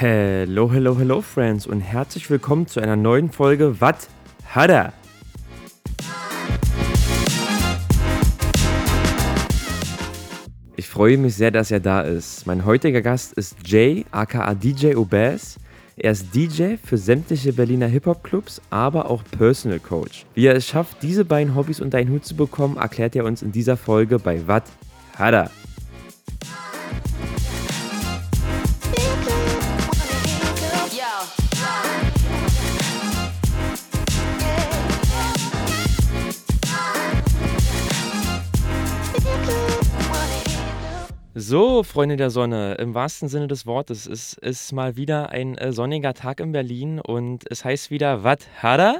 Hello, hello, hello, Friends und herzlich willkommen zu einer neuen Folge Wat hat? Ich freue mich sehr, dass er da ist. Mein heutiger Gast ist Jay, aka DJ Obaz. Er ist DJ für sämtliche Berliner Hip-Hop-Clubs, aber auch Personal Coach. Wie er es schafft, diese beiden Hobbys unter einen Hut zu bekommen, erklärt er uns in dieser Folge bei Wat hat? So, Freunde der Sonne, im wahrsten Sinne des Wortes, es ist mal wieder ein äh, sonniger Tag in Berlin und es heißt wieder Wat Hada?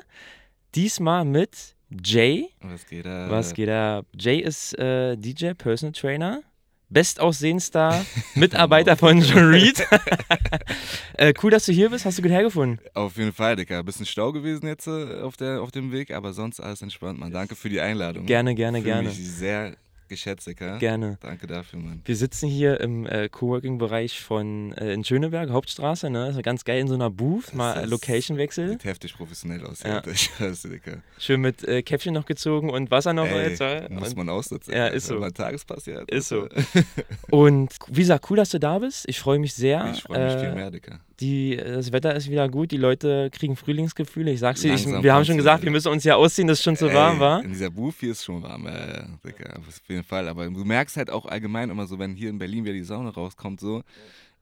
Diesmal mit Jay. Was geht da? Was geht da? Jay ist äh, DJ, Personal Trainer, bestaussehendster Mitarbeiter von John Reed. äh, cool, dass du hier bist. Hast du gut hergefunden? Auf jeden Fall, Digga. Bisschen Stau gewesen jetzt äh, auf, der, auf dem Weg, aber sonst alles entspannt, Mann. Danke für die Einladung. Gerne, gerne, Fühl gerne. Mich sehr geschätzt, Digga. Gerne. Danke dafür, Mann. Wir sitzen hier im äh, Coworking-Bereich von äh, in Schöneberg, Hauptstraße, ne? Das ist ganz geil in so einer Booth, mal Location-Wechsel. Sieht heftig professionell aus, Ja. ja. Digga. Schön mit äh, Käppchen noch gezogen und Wasser noch Ey, jetzt. äh, muss man aussitzen. Ja, Alter. ist so. Wenn man Tagespass hier hat. Ist so. Alter. Und wie gesagt, cool, dass du da bist. Ich freue mich sehr. Ich freue mich Äh, viel mehr, Digga. Die, das Wetter ist wieder gut, die Leute kriegen Frühlingsgefühle. Ich sag's dir, ich, wir haben schon gesagt, wir müssen uns ja ausziehen, dass es schon zu warm war. In dieser Booth hier ist schon warm, ja, ja, Digga, auf jeden Fall. Aber du merkst halt auch allgemein immer so, wenn hier in Berlin wieder die Sonne rauskommt, so,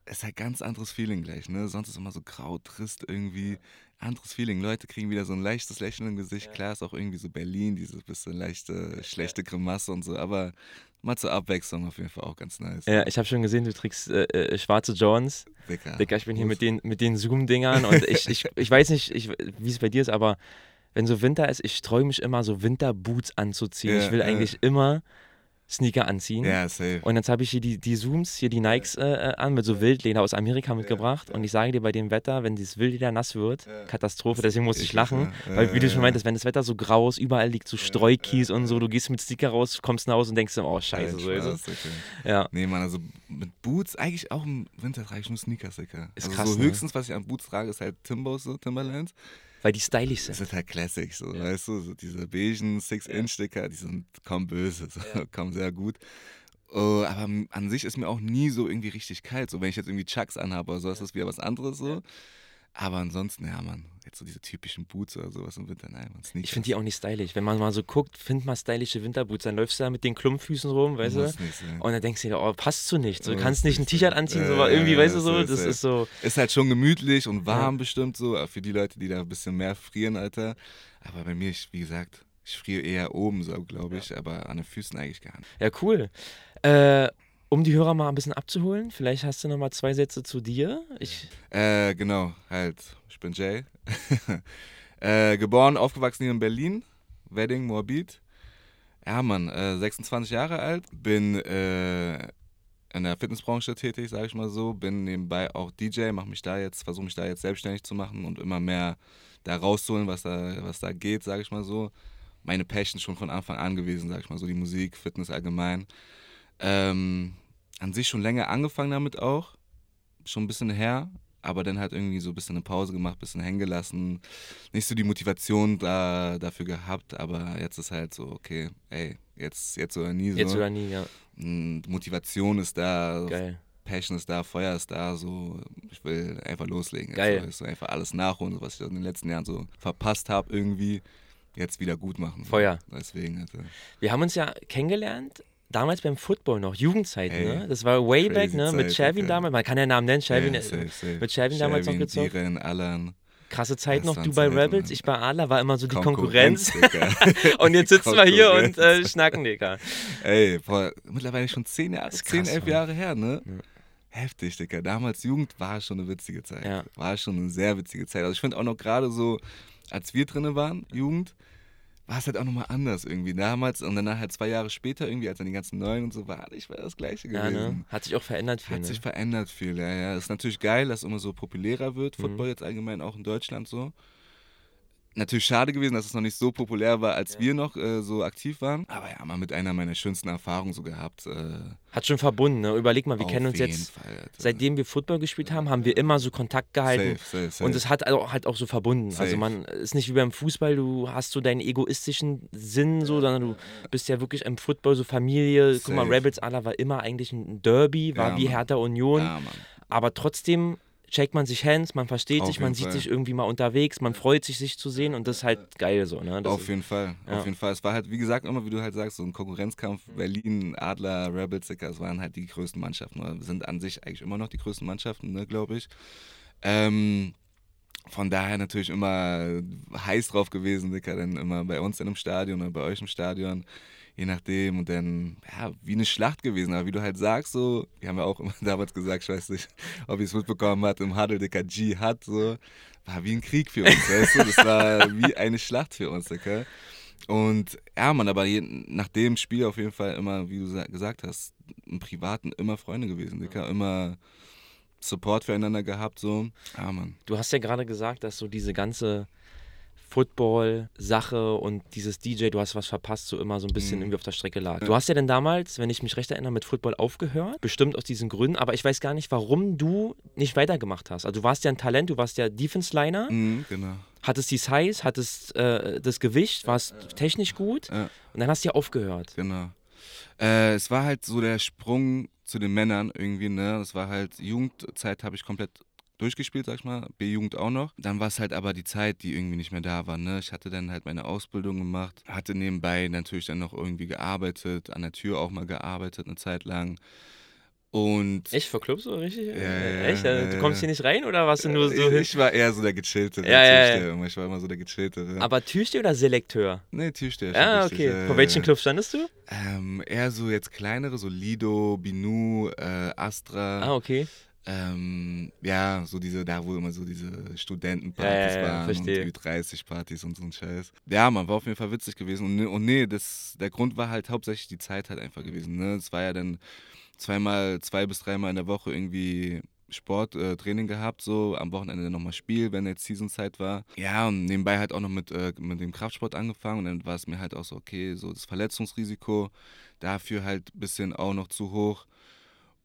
ist halt ganz anderes Feeling gleich, ne? Sonst ist immer so grau, trist irgendwie. Anderes Feeling. Leute kriegen wieder so ein leichtes Lächeln im Gesicht. Klar ist auch irgendwie so Berlin, dieses bisschen leichte, schlechte Grimasse und so, aber mal zur Abwechslung auf jeden Fall auch ganz nice. Ja, ich habe schon gesehen, du trägst äh, äh, schwarze Johns. Digga, Digga, ich bin hier mit den, mit den Zoom-Dingern und ich, ich, ich weiß nicht, ich, wie es bei dir ist, aber wenn so Winter ist, ich streue mich immer so Winterboots anzuziehen. Ja, ich will ja. eigentlich immer Sneaker anziehen. Ja, safe. Und jetzt habe ich hier die, die Zooms, hier die Nikes äh, äh, an mit so Wildleder aus Amerika mitgebracht. Und ich sage dir, bei dem Wetter, wenn dieses Wildleder nass wird. Katastrophe, deswegen musste ich lachen. Weil, wie du schon meintest, wenn das Wetter so grau ist, überall liegt so Streukies und so, du gehst mit Sticker raus, kommst nach Hause und denkst dir, oh, scheiße, so ist es. Digga. Ja. Nee, Mann, also mit Boots, eigentlich auch im Winter trage ich nur Sneakers, Digga. Ist also krass, so ne? höchstens, was ich an Boots trage, ist halt Timbos, so Timberlands. Weil die stylisch Das sind. ist halt Classic, so, Ja. weißt du, so diese beigen 6-Inch-Sticker, die sind kaum böse, so, kaum sehr gut. Oh, aber an sich ist mir auch nie so irgendwie richtig kalt. So, wenn ich jetzt irgendwie Chucks anhabe oder so, ist das wieder was anderes so. Aber ansonsten, ja, Mann, jetzt so diese typischen Boots oder sowas im Winter, nein, man, Sneakers. Ich finde die auch nicht stylisch. Wenn man mal so guckt, find mal stylische Winterboots, dann läufst du da mit den Klumpfüßen rum, weißt du? Muss nicht sein. Und dann denkst du dir, oh, passt zu nichts. Du Muss kannst nicht ein nicht T-Shirt anziehen, Ja, so, aber irgendwie, ja, weißt du ja, so, safe, das ist so. Ist halt schon gemütlich und warm bestimmt so, äh, für die Leute, die da ein bisschen mehr frieren, Alter. Aber bei mir, ich, wie gesagt, ich friere eher oben so, glaube ich, aber an den Füßen eigentlich gar nicht. Ja, cool. Äh, um die Hörer mal ein bisschen abzuholen, vielleicht hast du noch mal zwei Sätze zu dir. Ich, Äh, genau, halt, ich bin Jay. äh, geboren, aufgewachsen hier in Berlin, Wedding, Moabit. Ja, Mann, äh, 26 Jahre alt, bin äh, in der Fitnessbranche tätig, sage ich mal so, bin nebenbei auch DJ, mache mich da jetzt, versuche mich da jetzt selbstständig zu machen und immer mehr da rauszuholen, was da, was da geht, sage ich mal so. Meine Passion schon von Anfang an gewesen, sage ich mal so, die Musik, Fitness allgemein. Ähm, an sich schon länger angefangen damit auch, schon ein bisschen her, aber dann halt irgendwie so ein bisschen eine Pause gemacht, ein bisschen hängen gelassen, nicht so die Motivation da, dafür gehabt, aber jetzt ist halt so, okay, ey, jetzt, jetzt oder nie so. jetzt oder nie, ja. Motivation ist da, Geil. Passion ist da, Feuer ist da, so, ich will einfach loslegen. jetzt Geil. So, weißt du, einfach alles nachholen, was ich in den letzten Jahren so verpasst habe, irgendwie jetzt wieder gut machen. so. Feuer. Deswegen, Alter. Wir haben uns ja kennengelernt. Damals beim Football noch, Jugendzeit, Ey, ne? Das war way back, ne? Mit Digga. damals, man kann ja Namen nennen, Sherwin, Ja, safe, safe. mit Sherwin damals noch gezockt. Diren, Alan. Krasse Zeit noch, du bei Rebels, ich bei Adler, war immer so die Konkurrenz. Digga. und jetzt sitzen wir hier und äh, Konkurrenz. schnacken, Digga. Ey, boah, mittlerweile schon zehn Jahre, Das ist zehn, krass, elf Mann. Jahre her, ne? Ja. Heftig, Digga. Damals Jugend war schon eine witzige Zeit. Ja. War schon eine sehr witzige Zeit. Also ich finde auch noch gerade so, als wir drinne waren, Jugend, war es halt auch nochmal anders irgendwie. Damals und danach halt zwei Jahre später irgendwie, als dann die ganzen Neuen und so war, ich war das Gleiche Ja, gewesen. ne? Hat sich auch verändert viel, Hat ne? sich verändert viel, ja, ja. Ist natürlich geil, dass immer so populärer wird, Mhm. Football jetzt allgemein auch in Deutschland so. Natürlich schade gewesen, dass es noch nicht so populär war, als ja. wir noch äh, so aktiv waren. Aber ja, mal mit einer meiner schönsten Erfahrungen so gehabt. Äh, Hat schon verbunden, ne? Überleg mal, wir kennen uns jetzt, Fall, seitdem wir Football gespielt haben, haben wir immer so Kontakt gehalten. Safe, safe, safe. Und es hat also halt auch so verbunden. Also man ist nicht wie beim Fußball, du hast so deinen egoistischen Sinn, so, sondern du bist ja wirklich im Football so Familie. Guck mal, Rebels Allah war immer eigentlich ein Derby, war ja, wie Hertha Union. Ja, aber trotzdem checkt man sich Hands, man versteht auf sich, man sieht Fall. sich irgendwie mal unterwegs, man freut sich, sich zu sehen und das ist halt geil so. Ne? Das auf jeden Fall, ja. auf jeden Fall. Es war halt, wie gesagt, immer, wie du halt sagst, so ein Konkurrenzkampf. Berlin, Adler, Rebels, das waren halt die größten Mannschaften. Oder sind an sich eigentlich immer noch die größten Mannschaften, ne, glaube ich. Ähm, von daher natürlich immer heiß drauf gewesen, Dicker, dann immer bei uns in einem Stadion oder bei euch im Stadion je nachdem. Und dann, ja, wie eine Schlacht gewesen. Aber wie du halt sagst, so, wir haben ja auch immer damals gesagt, ich weiß nicht, ob ihr es mitbekommen habt, im Huddle, Dicker, G hat so, war wie ein Krieg für uns, weißt du? Das war wie eine Schlacht für uns, Dicker. Und ja, man, aber je, nach dem Spiel auf jeden Fall immer, wie du gesagt hast, im Privaten immer Freunde gewesen, Dicker, immer Support füreinander gehabt, so. Ja, Mann. Du hast ja gerade gesagt, dass so diese ganze Football-Sache und dieses DJ, du hast was verpasst, so immer so ein bisschen mhm. irgendwie auf der Strecke lag. Du hast ja denn damals, wenn ich mich recht erinnere, mit Football aufgehört, bestimmt aus diesen Gründen, aber ich weiß gar nicht, warum du nicht weitergemacht hast. Also du warst ja ein Talent, du warst ja Defense-Liner. Mhm, genau. Hattest die Size, hattest äh, das Gewicht, warst ja, technisch gut ja. und dann hast du ja aufgehört. Genau. Äh, es war halt so der Sprung zu den Männern irgendwie, ne? Das war halt Jugendzeit habe ich komplett durchgespielt, sag ich mal, B-Jugend auch noch. Dann war es halt aber die Zeit, die irgendwie nicht mehr da war. Ne? Ich hatte dann halt meine Ausbildung gemacht, hatte nebenbei natürlich dann noch irgendwie gearbeitet, an der Tür auch mal gearbeitet eine Zeit lang. Und Echt für Clubs so richtig? Ja, ja, Echt? Also, du kommst hier nicht rein oder warst du nur so? Ich, ich war eher so der Gechillte. Der ja, ja, Ich war immer so der Gechillte. Aber Türsteher oder Selekteur? Nee, Türsteher. Ah, okay. Richtig, Vor welchen Club standest du? Ähm, eher so jetzt kleinere, so Lido, Binu, äh, Astra. Ah, okay. Ähm, ja, so diese, da wo immer so diese Studentenpartys ja, ja, waren verstehe. und Ü30-Partys und so ein Scheiß. Ja, man war auf jeden Fall witzig gewesen. Und, und nee, das, der Grund war halt hauptsächlich die Zeit halt einfach gewesen. Ne? Es war ja dann zweimal, zwei bis dreimal in der Woche irgendwie Sporttraining äh, gehabt, so am Wochenende nochmal Spiel, wenn jetzt Seasonzeit war. Ja, und nebenbei halt auch noch mit, äh, mit dem Kraftsport angefangen und dann war es mir halt auch so, okay, so das Verletzungsrisiko dafür halt ein bisschen auch noch zu hoch.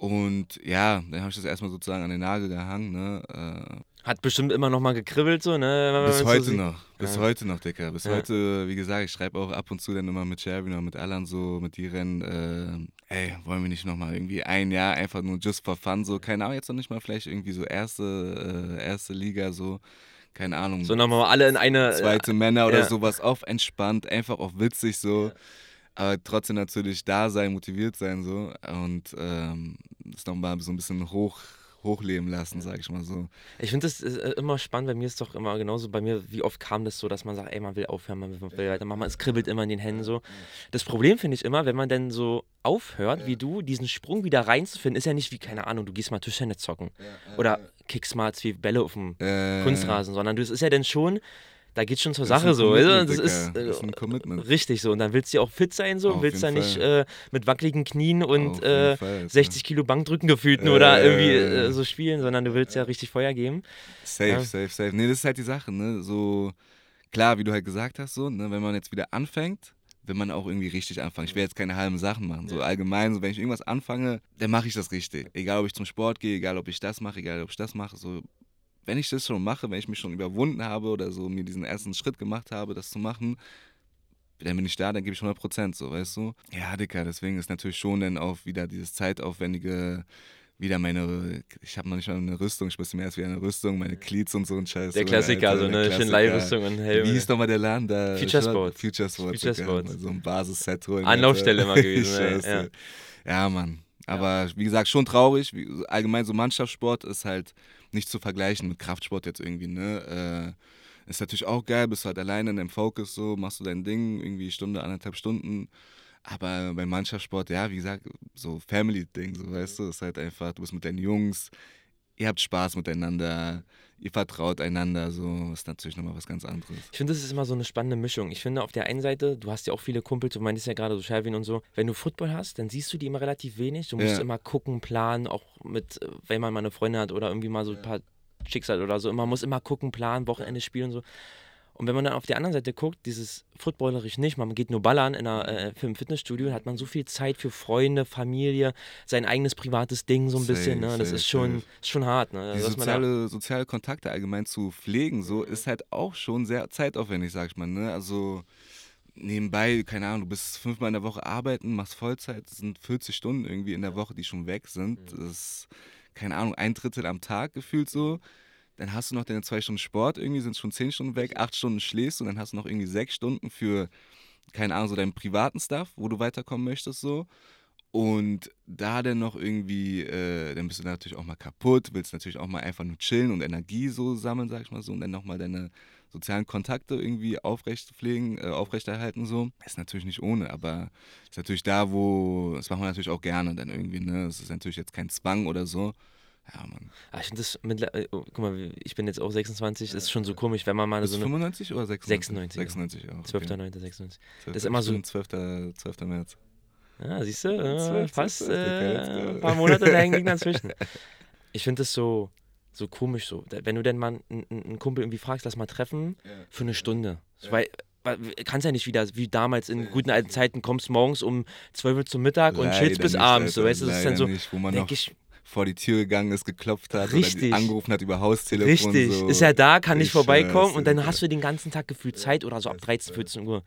Und ja, dann habe ich das erstmal sozusagen an den Nagel gehangen. Ne? Äh, Hat bestimmt immer noch mal gekribbelt so, ne? Bis heute so noch, bis ja. heute noch, Dicker. Bis ja. heute, wie gesagt, ich schreibe auch ab und zu dann immer mit Sherwin oder mit Alan so, mit die Rennen, äh, ey, wollen wir nicht noch mal irgendwie ein Jahr einfach nur just for fun, so, keine Ahnung, jetzt noch nicht mal vielleicht irgendwie so erste, äh, erste Liga, so, keine Ahnung. So nochmal alle in eine... Zweite Männer oder ja. sowas, auf entspannt, einfach auch witzig so aber trotzdem natürlich da sein, motiviert sein so und ähm, das nochmal so ein bisschen hoch hochleben lassen, sage ich mal so. Ich finde das äh, immer spannend, bei mir ist doch immer genauso, bei mir, wie oft kam das so, dass man sagt, ey, man will aufhören, man will, weitermachen, es kribbelt immer in den Händen so. Das Problem finde ich immer, wenn man dann so aufhört, wie du, diesen Sprung wieder reinzufinden, ist ja nicht wie, keine Ahnung, du gehst mal Tischtennis zocken oder kickst mal zwei Bälle auf dem Kunstrasen, sondern du, es ist ja dann schon, da geht schon zur Sache so. Also, das ist, das ist ein Commitment. Richtig so. Und dann willst du ja auch fit sein so. Auf willst dann nicht äh, mit wackeligen Knien und äh, Fall, 60 Kilo Bankdrücken gefühlten äh, oder irgendwie äh, so spielen, sondern du willst ja richtig Feuer geben. Safe, ja. safe, safe. Nee, das ist halt die Sache, ne? So, klar, wie du halt gesagt hast, so, ne? wenn man jetzt wieder anfängt, will man auch irgendwie richtig anfangen. Ich will jetzt keine halben Sachen machen. So allgemein, so wenn ich irgendwas anfange, dann mache ich das richtig. Egal, ob ich zum Sport gehe, egal, ob ich das mache, egal, ob ich das mache. So, wenn ich das schon mache, wenn ich mich schon überwunden habe oder so mir diesen ersten Schritt gemacht habe, das zu machen, dann bin ich da, dann gebe ich 100 Prozent, so, weißt du? Ja, Dicker, deswegen ist natürlich schon dann auch wieder dieses zeitaufwendige, wieder meine, ich habe noch nicht mal eine Rüstung, ich muss mir erst wieder eine Rüstung, meine Cleats und so ein Scheiß. Der Klassiker, also eine schöne Leihrüstung und Helm. Wie hieß nochmal der Laden da? Future Sport. Future Sport. Future Sport. So ein Basisset holen. Anlaufstelle immer gewesen. ja. ja, Mann. Aber ja. wie gesagt, schon traurig. Allgemein so Mannschaftssport ist halt nicht zu vergleichen mit Kraftsport jetzt irgendwie, ne? Äh, ist natürlich auch geil, bist halt alleine in deinem Focus so, machst du dein Ding, irgendwie Stunde, anderthalb Stunden. Aber beim Mannschaftssport, ja, wie gesagt, so Family-Ding, so weißt du, ist halt einfach, du bist mit deinen Jungs, ihr habt Spaß miteinander, ihr vertraut einander, so ist natürlich nochmal was ganz anderes. Ich finde, das ist immer so eine spannende Mischung. Ich finde, auf der einen Seite, du hast ja auch viele Kumpels, du meintest ja gerade so Sherwin und so, wenn du Football hast, dann siehst du die immer relativ wenig. Du musst ja. immer gucken, planen, auch mit, wenn man mal eine Freundin hat oder irgendwie mal so ein paar Schicksal oder so. Man muss immer gucken, planen, Wochenende spielen und so. Und wenn man dann auf die andere Seite guckt, dieses Footballerisch nicht, man geht nur ballern in einer, äh, für ein Fitnessstudio, hat man so viel Zeit für Freunde, Familie, sein eigenes privates Ding so ein safe, bisschen. Ne? Das safe, ist, schon, ist schon hart. Ne? Die soziale, soziale Kontakte allgemein zu pflegen, so ist halt auch schon sehr zeitaufwendig, sag ich mal. Ne? Also nebenbei, keine Ahnung, du bist fünfmal in der Woche arbeiten, machst Vollzeit, das sind 40 Stunden irgendwie in der Woche, die schon weg sind. Das ist, keine Ahnung, ein Drittel am Tag gefühlt so. Dann hast du noch deine zwei Stunden Sport, irgendwie sind schon zehn Stunden weg, acht Stunden schläfst und dann hast du noch irgendwie sechs Stunden für, keine Ahnung, so deinen privaten Stuff, wo du weiterkommen möchtest so. Und da dann noch irgendwie, äh, dann bist du natürlich auch mal kaputt, willst natürlich auch mal einfach nur chillen und Energie so sammeln, sag ich mal so, und dann nochmal deine sozialen Kontakte irgendwie aufrecht pflegen, äh, aufrechterhalten so. Ist natürlich nicht ohne, aber ist natürlich da, wo, das machen wir natürlich auch gerne dann irgendwie, ne? Es ist natürlich jetzt kein Zwang oder so. Ja, Mann. Ah, ich finde das, mit, äh, oh, guck mal, ich bin jetzt auch 26, das ist schon so komisch, wenn man mal so eine... 95 oder 96? 96. 96, ja. 12. Okay. 9. 96. 12. Das ist immer so... 12. 12. März. Ja, siehst du, äh, 12, fast 12, äh, ein paar Monate da hängen dazwischen. Ich finde das so, so komisch so. Wenn du denn mal einen, einen Kumpel irgendwie fragst, lass mal treffen, ja. für eine Stunde. Ja. Weil, kannst ja nicht wieder, wie damals in guten alten Zeiten, kommst morgens um 12 Uhr zum Mittag und chillst bis abends. So, weißt du, das ist dann so, nicht, wo man noch ich, vor die Tür gegangen ist, geklopft hat Richtig. oder angerufen hat über Haustelefon. Richtig, so. ist ja da, kann nicht vorbeikommen und dann hast du den ganzen Tag gefühlt Zeit oder so ab 13, 14 Uhr.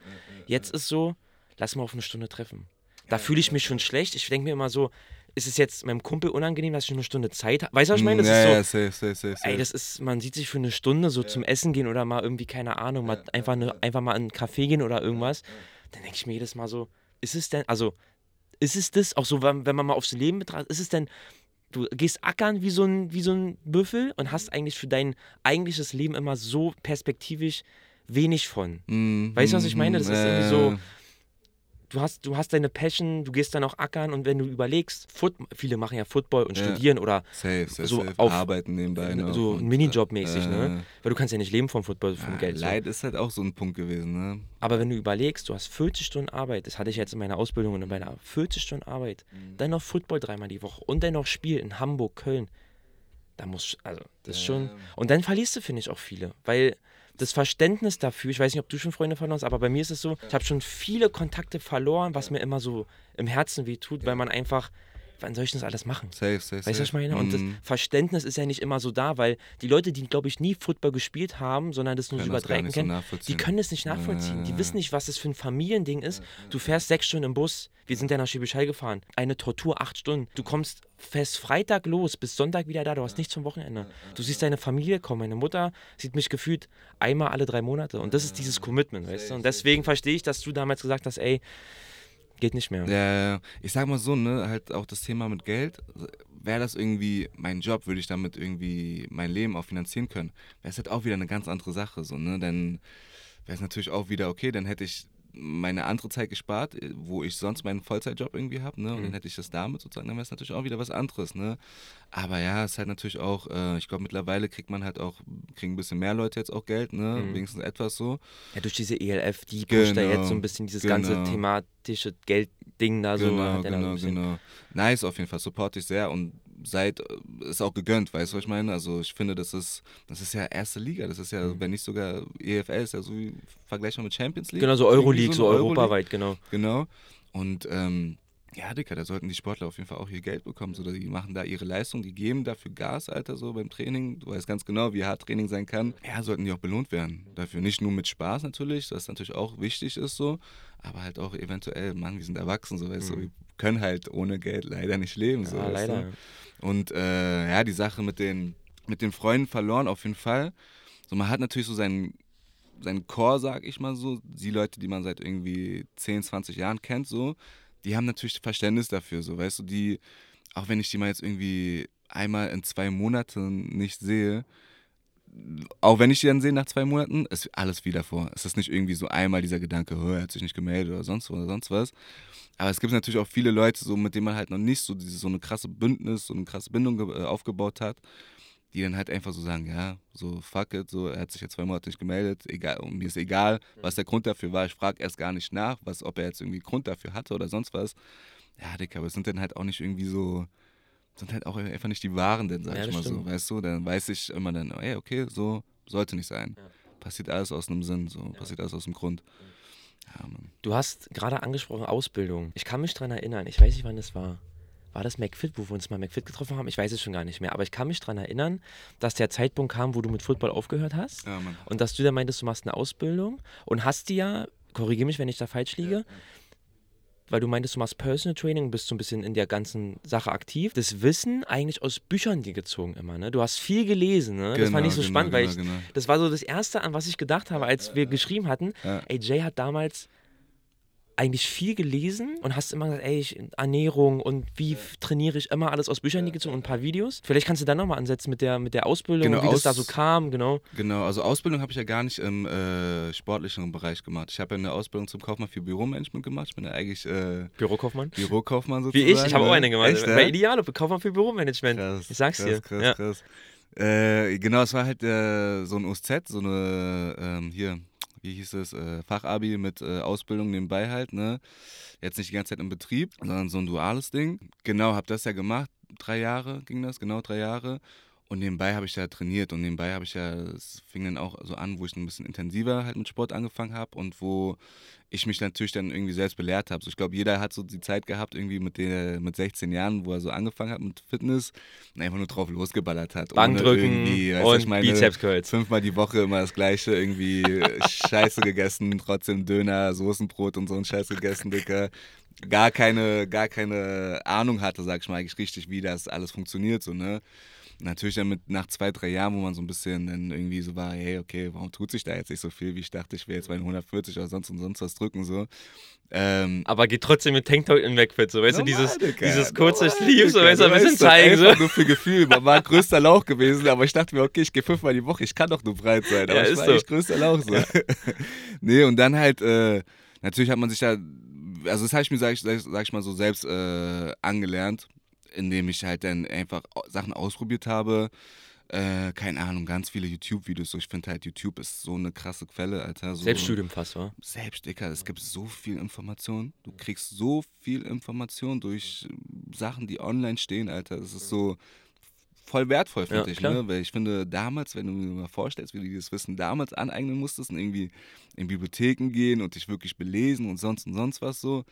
Jetzt ist so, lass mal auf eine Stunde treffen. Da fühle ich mich schon schlecht. Ich denke mir immer so, ist es jetzt meinem Kumpel unangenehm, dass ich nur eine Stunde Zeit habe? Weißt du, was ich meine? Das ja, ist so, ja, safe, safe, safe, Ey, das ist, man sieht sich für eine Stunde so ja. zum Essen gehen oder mal irgendwie, keine Ahnung, mal einfach, eine, einfach mal in einen Café gehen oder irgendwas. Dann denke ich mir jedes Mal so, ist es denn, also, ist es das, auch so, wenn, wenn man mal aufs Leben betrachtet, ist es denn, du gehst ackern wie so ein, wie so ein Büffel und hast eigentlich für dein eigentliches Leben immer so perspektivisch wenig von. Mm, weißt du, was ich meine? Das mm, ist irgendwie so du hast, du hast deine Passion, du gehst dann auch ackern und wenn du überlegst, Foot, viele machen ja Football und ja. studieren oder safe, safe, so safe. auf arbeiten nebenbei. Ne, so ein Minijob-mäßig, äh, ne? Weil du kannst ja nicht leben vom Football, vom ja, Geld. Leid so. ist halt auch so ein Punkt gewesen, ne? Aber wenn du überlegst, du hast 40 Stunden Arbeit, das hatte ich jetzt in meiner Ausbildung und in meiner 40 Stunden Arbeit, mhm. dann noch Football dreimal die Woche und dann noch Spiel in Hamburg, Köln. Da muss, also, das ist schon. Und dann verlierst du, finde ich, auch viele. Weil das Verständnis dafür, ich weiß nicht, ob du schon Freunde verloren hast, aber bei mir ist es so, ich habe schon viele Kontakte verloren, was mir immer so im Herzen weh tut, weil man einfach wann soll ich das alles machen? Safe, safe, weißt du, was ich meine? Und das mhm. Verständnis ist ja nicht immer so da, weil die Leute, die, glaube ich, nie Football gespielt haben, sondern das nur so über Dreiecken kennen, so die können es nicht nachvollziehen. Die wissen nicht, was das für ein Familiending ist. Du fährst sechs Stunden im Bus, wir sind ja nach Schwäbisch Hall gefahren. Eine Tortur, acht Stunden. Du kommst fest Freitag los, bis Sonntag wieder da, du hast nichts zum Wochenende. Du siehst deine Familie kommen. Meine Mutter sieht mich gefühlt einmal alle drei Monate. Und das ist dieses Commitment, weißt du? Und deswegen verstehe ich, dass du damals gesagt hast, ey, Geht nicht mehr. Ja, ich sag mal so, ne, halt auch das Thema mit Geld. Wäre das irgendwie mein Job, würde ich damit irgendwie mein Leben auch finanzieren können, wäre es halt auch wieder eine ganz andere Sache, so, ne, dann wäre es natürlich auch wieder okay, dann hätte ich meine andere Zeit gespart, äh, wo ich sonst meinen Vollzeitjob irgendwie habe, ne? Und mhm. dann hätte ich das damit sozusagen, dann wäre es natürlich auch wieder was anderes, ne? Aber ja, es ist halt natürlich auch, äh, ich glaube mittlerweile kriegt man halt auch, kriegen ein bisschen mehr Leute jetzt auch Geld, ne? Mhm. Wenigstens etwas so. Ja, durch diese ELF, die genau, pusht da jetzt so ein bisschen dieses genau. ganze thematische Geldding da so. Genau, genau, genau. Nice auf jeden Fall, support ich sehr und seid, äh, ist auch gegönnt, weißt du, was ich meine? Also ich finde, das ist, das ist ja erste Liga, das ist ja, mhm. wenn nicht sogar EFL, ist ja so wie vergleichbar mit Champions League. Genau, so Euroleague, so, so europaweit, genau. Genau. Und ähm, ja, Dicker, da sollten die Sportler auf jeden Fall auch ihr Geld bekommen. So, die machen da ihre Leistung, die geben dafür Gas, Alter, so beim Training. Du weißt ganz genau, wie hart Training sein kann. Ja, sollten die auch belohnt werden. Dafür nicht nur mit Spaß natürlich, was natürlich auch wichtig ist, so, aber halt auch eventuell, Mann, wir sind erwachsen, so, weißt mhm. du, wir können halt ohne Geld leider nicht leben. So, ja, leider. Du? Und äh, ja, die Sache mit den, mit den Freunden verloren auf jeden Fall. So, man hat natürlich so seinen, seinen Chor, sag ich mal so, die Leute, die man seit irgendwie 10, 20 Jahren kennt, so, die haben natürlich Verständnis dafür, so, weißt du, die, auch wenn ich die mal jetzt irgendwie einmal in zwei Monaten nicht sehe, auch wenn ich die dann sehe nach zwei Monaten, ist alles wieder vor. Es ist nicht irgendwie so einmal dieser Gedanke, er hat sich nicht gemeldet oder sonst oder sonst was. Aber es gibt natürlich auch viele Leute, so, mit denen man halt noch nicht so, diese, so eine krasse Bündnis, so eine krasse Bindung äh, aufgebaut hat, die dann halt einfach so sagen, ja, so fuck it, so, er hat sich jetzt zwei Monate nicht gemeldet, egal, und mir ist egal, was der Grund dafür war. Ich frage erst gar nicht nach, was, ob er jetzt irgendwie Grund dafür hatte oder sonst was. Ja, Dicker, aber es sind dann halt auch nicht irgendwie so, sind halt auch einfach nicht die Wahren, denn, sag ja, ich mal stimmt. so, weißt du? Dann weiß ich immer dann, ey, okay, so sollte nicht sein. Ja passiert alles aus einem Sinn, so passiert alles aus dem Grund. Ja, Mann. Du hast gerade angesprochen Ausbildung. Ich kann mich daran erinnern, ich weiß nicht, wann das war. War das McFit, wo wir uns mal McFit getroffen haben? Ich weiß es schon gar nicht mehr. Aber ich kann mich daran erinnern, dass der Zeitpunkt kam, wo du mit Football aufgehört hast. Ja, Mann. Und dass du da meintest, du machst eine Ausbildung und hast die ja, korrigiere mich, wenn ich da falsch liege, weil du meintest, du machst Personal Training, bist so ein bisschen in der ganzen Sache aktiv. Das Wissen eigentlich aus Büchern dir gezogen immer, ne? Du hast viel gelesen, ne? das fand ich so Genau, spannend, genau, weil ich, genau. das war so das Erste, an was ich gedacht habe, als wir geschrieben hatten. Ja. Ey, Jay hat damals eigentlich viel gelesen und hast immer gesagt, ey, ich, Ernährung und wie f- trainiere ich immer alles aus Büchern gezogen und ein paar Videos. Vielleicht kannst du dann nochmal ansetzen mit der, mit der Ausbildung, Genau, wie das da aus- so kam, genau. Genau, also Ausbildung habe ich ja gar nicht im äh, sportlichen Bereich gemacht. Ich habe ja eine Ausbildung zum Kaufmann für Büromanagement gemacht. Ich bin ja eigentlich äh, Bürokaufmann. Bürokaufmann Wie sozusagen. ich, ich habe auch ne? eine gemacht. Echt, Bei ja? Idealo, Kaufmann für Büromanagement. Krass, ich sag's krass, dir. Krass, ja. krass. Äh, genau, es war halt äh, so ein OSZ, so eine, ähm, hier, wie hieß es, äh, Fachabi mit äh, Ausbildung nebenbei halt, ne? Jetzt nicht die ganze Zeit im Betrieb, sondern so ein duales Ding. Genau, habe das ja gemacht. Drei Jahre ging das, genau drei Jahre. Und nebenbei habe ich ja trainiert und nebenbei habe ich ja, es fing dann auch so an, wo ich ein bisschen intensiver halt mit Sport angefangen habe und wo ich mich natürlich dann irgendwie selbst belehrt habe. So, ich glaube, jeder hat so die Zeit gehabt, irgendwie mit, der, mit 16 Jahren, wo er so angefangen hat mit Fitness und einfach nur drauf losgeballert hat. Bankdrücken und ich meine, Bizeps Curls. Fünfmal die Woche immer das Gleiche, irgendwie Scheiße gegessen, trotzdem Döner, Soßenbrot und so ein Scheiß gegessen, Dicker. Gar keine, gar keine Ahnung hatte, sag ich mal, eigentlich richtig, wie das alles funktioniert, so, ne? Natürlich dann mit nach zwei, drei Jahren, wo man so ein bisschen dann irgendwie so war, hey, okay, warum tut sich da jetzt nicht so viel, wie ich dachte, ich will jetzt bei den 140 oder sonst und sonst was drücken, so. Ähm, Aber geht trotzdem mit Tanktop in McFit, so, weißt du, dieses, Digga, dieses kurze Sleeve, so, weißt du, ein bisschen zeigen, so. Nur für Gefühl. Man war größter Lauch gewesen, aber ich dachte mir, okay, ich gehe fünfmal die Woche, ich kann doch nur breit sein. Aber Ja, ich ist war so. echt größter Lauch. So. nee, und dann halt, äh, natürlich hat man sich da, also das habe ich mir, sag ich, sag ich mal so, selbst äh, angelernt, indem ich halt dann einfach Sachen ausprobiert habe. Äh, keine Ahnung, ganz viele YouTube-Videos. So, ich finde halt, YouTube ist so eine krasse Quelle, Alter. So, Selbststudium fast, wa? selbst, Dicker, es gibt so viel Information. Du kriegst so viel Information durch äh, Sachen, die online stehen, Alter. Das ist so voll wertvoll, finde Ja, ich. klar. Ne? Weil ich finde, damals, wenn du mir mal vorstellst, wie du dir das Wissen damals aneignen musstest und irgendwie in Bibliotheken gehen und dich wirklich belesen und sonst und sonst was so.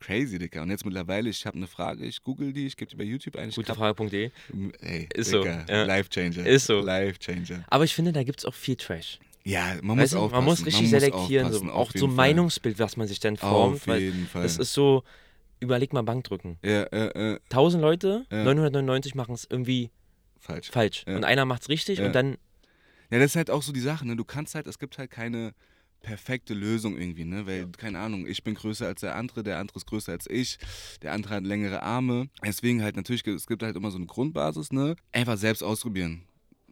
Crazy, Dicker. Und jetzt mittlerweile, ich habe eine Frage, ich google die, ich gebe die bei YouTube ein. Gutefrage.de. Ey, Ist so, Dicker, ja. Life Changer. Ist so. Life Changer. Aber ich finde, da gibt es auch viel Trash. Ja, man Weißt muss aufpassen. man muss richtig muss selektieren, so, auch so Fall. Meinungsbild, was man sich dann formt. Auf jeden Fall. Das ist so, überleg mal Bankdrücken. ja, äh, äh, 1000 Leute, Ja. 999 machen es irgendwie falsch. falsch. Ja. Und einer macht es richtig und dann, Ja, das ist halt auch so die Sache, ne? Du kannst halt, es gibt halt keine perfekte Lösung irgendwie, ne? Weil, keine Ahnung, ich bin größer als der andere, der andere ist größer als ich, der andere hat längere Arme. Deswegen halt natürlich, es gibt halt immer so eine Grundbasis, ne? Einfach selbst ausprobieren.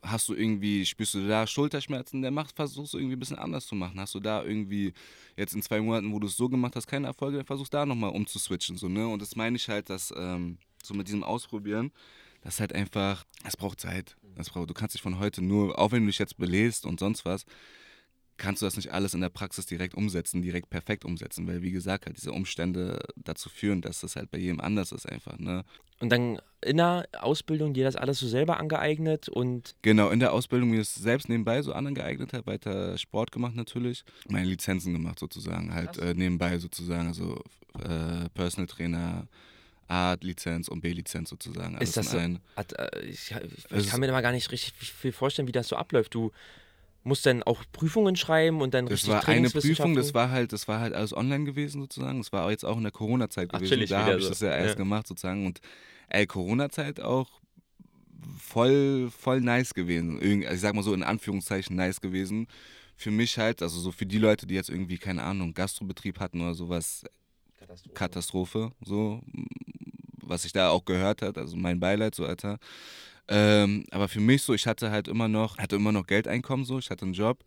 Hast du irgendwie, spürst du da Schulterschmerzen, der macht, versuchst du irgendwie ein bisschen anders zu machen. Hast du da irgendwie jetzt in zwei Monaten, wo du es so gemacht hast, keine Erfolge, dann versuchst da nochmal umzuswitchen, so, ne? Und das meine ich halt, dass, ähm, so mit diesem Ausprobieren, das ist halt einfach, es braucht Zeit. Das braucht, du kannst dich von heute nur, auch wenn du dich jetzt belest und sonst was, kannst du das nicht alles in der Praxis direkt umsetzen, direkt perfekt umsetzen, weil wie gesagt, halt diese Umstände dazu führen, dass das halt bei jedem anders ist einfach, ne? und dann in der Ausbildung dir das alles so selber angeeignet und Genau, in der Ausbildung mir das selbst nebenbei so angeeignet habe, weiter Sport gemacht natürlich, meine Lizenzen gemacht sozusagen, halt äh, nebenbei sozusagen, also äh, Personal Trainer, A-Lizenz und B-Lizenz sozusagen, alles ist das so, hat, äh, ich, ich kann mir immer gar nicht richtig viel vorstellen, wie das so abläuft. Du musst dann auch Prüfungen schreiben und dann Das richtig war eine Prüfung, das war halt, das war halt alles online gewesen sozusagen. Das war jetzt auch in der Corona-Zeit gewesen. da habe ich so. das ja erst Ja. gemacht sozusagen. Und ey, Corona-Zeit auch voll, voll nice gewesen. Irgend, also ich sag mal so in Anführungszeichen nice gewesen. Für mich halt, also so für die Leute, die jetzt irgendwie, keine Ahnung, Gastrobetrieb hatten oder sowas, Katastrophe, so, was ich da auch gehört hat, also mein Beileid, so, Alter. Ähm, aber für mich so, ich hatte halt immer noch, hatte immer noch Geldeinkommen, so, ich hatte einen Job,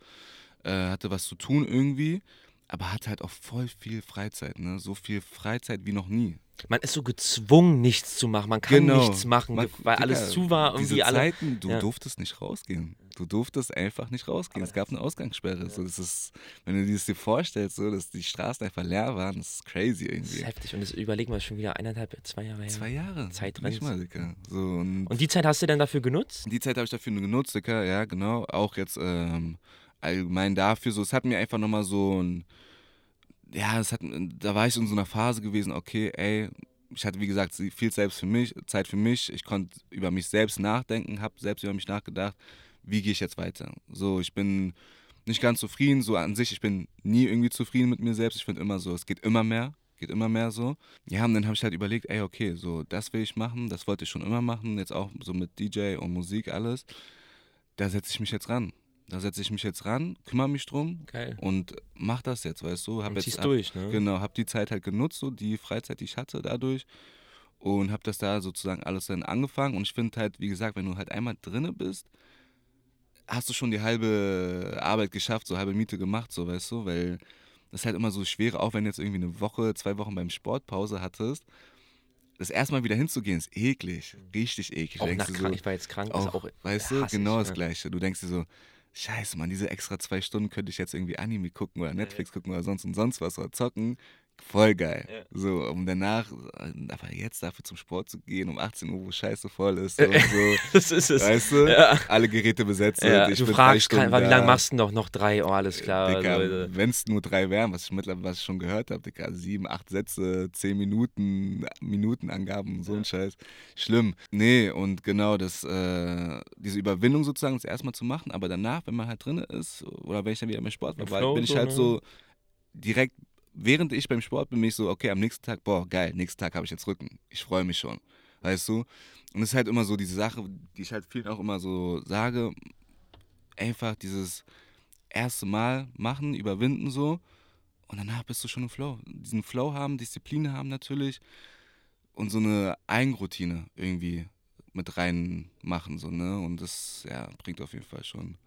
äh, hatte was zu tun irgendwie, aber hatte halt auch voll viel Freizeit, ne, so viel Freizeit wie noch nie. Man ist so gezwungen, nichts zu machen. Man kann Genau. nichts machen, Man- weil alles zu war. Irgendwie Diese alle. Zeiten, du ja. durftest nicht rausgehen. Du durftest einfach nicht rausgehen. Es gab eine Ausgangssperre. So, das ist, wenn du dir das dir vorstellst, so, dass die Straßen einfach leer waren, das ist crazy Das irgendwie. ist heftig. Und das überlegen wir schon wieder eineinhalb, zwei Jahre her. Zwei Jahre. Zeit Nicht mal, Dicker. So, und Und die Zeit hast du dann dafür genutzt? Die Zeit habe ich dafür genutzt, Dicker, ja, genau. Auch jetzt ähm, allgemein dafür. So, es hat mir einfach nochmal so ein, ja, es hat, da war ich in so einer Phase gewesen, okay, ey, ich hatte wie gesagt viel selbst für mich, Zeit für mich. Ich konnte über mich selbst nachdenken, habe selbst über mich nachgedacht, wie gehe ich jetzt weiter. So, ich bin nicht ganz zufrieden, so an sich, ich bin nie irgendwie zufrieden mit mir selbst. Ich finde immer so, es geht immer mehr, geht immer mehr so. Ja, und dann habe ich halt überlegt, ey, okay, so, das will ich machen, das wollte ich schon immer machen, jetzt auch so mit DJ und Musik alles. Da setze ich mich jetzt ran. Da setze ich mich jetzt ran, kümmere mich drum Geil. und mach das jetzt, weißt du. Hab Und jetzt, hab, durch, ne? Genau, habe die Zeit halt genutzt, so die Freizeit, die ich hatte dadurch und habe das da sozusagen alles dann angefangen und ich finde halt, wie gesagt, wenn du halt einmal drinne bist, hast du schon die halbe Arbeit geschafft, so halbe Miete gemacht, so weißt du, weil das ist halt immer so schwer, auch wenn du jetzt irgendwie eine Woche, zwei Wochen beim Sportpause hattest, das erste Mal wieder hinzugehen ist eklig, richtig eklig. Auch nach krank, so, ich war jetzt krank, auch, ist auch, weißt du, hasse ich, genau das ja. Gleiche. Du denkst dir so, scheiße, Mann, diese extra zwei Stunden könnte ich jetzt irgendwie Anime gucken oder Netflix gucken oder sonst und sonst was oder zocken. Voll geil. Ja. So, um danach, aber jetzt dafür zum Sport zu gehen, um 18 Uhr, wo scheiße voll ist und so. Das ist es. Weißt du? Ja. Alle Geräte besetzt. Ja, ich du fragst, kann, wie lange machst du noch? Noch drei, oh, alles klar. Wenn es nur drei wären, was ich mittlerweile was ich schon gehört habe, Dicker, sieben, acht Sätze, zehn Minuten, Minutenangaben, so ein Scheiß. Schlimm. Nee, und genau das, äh, diese Überwindung sozusagen, das erstmal zu machen, aber danach, wenn man halt drin ist, oder wenn ich dann wieder beim Sport war, bin ich halt ne? so direkt, während ich beim Sport bin, bin ich so, okay, am nächsten Tag, boah, geil, nächsten Tag habe ich jetzt Rücken. Ich freue mich schon. Weißt du? Und es ist halt immer so diese Sache, die ich halt vielen auch immer so sage, einfach dieses erste Mal machen, überwinden so und danach bist du schon im Flow. Diesen Flow haben, Disziplin haben natürlich und so eine Eigenroutine irgendwie mit reinmachen so, ne? Und das ja, bringt auf jeden Fall schon.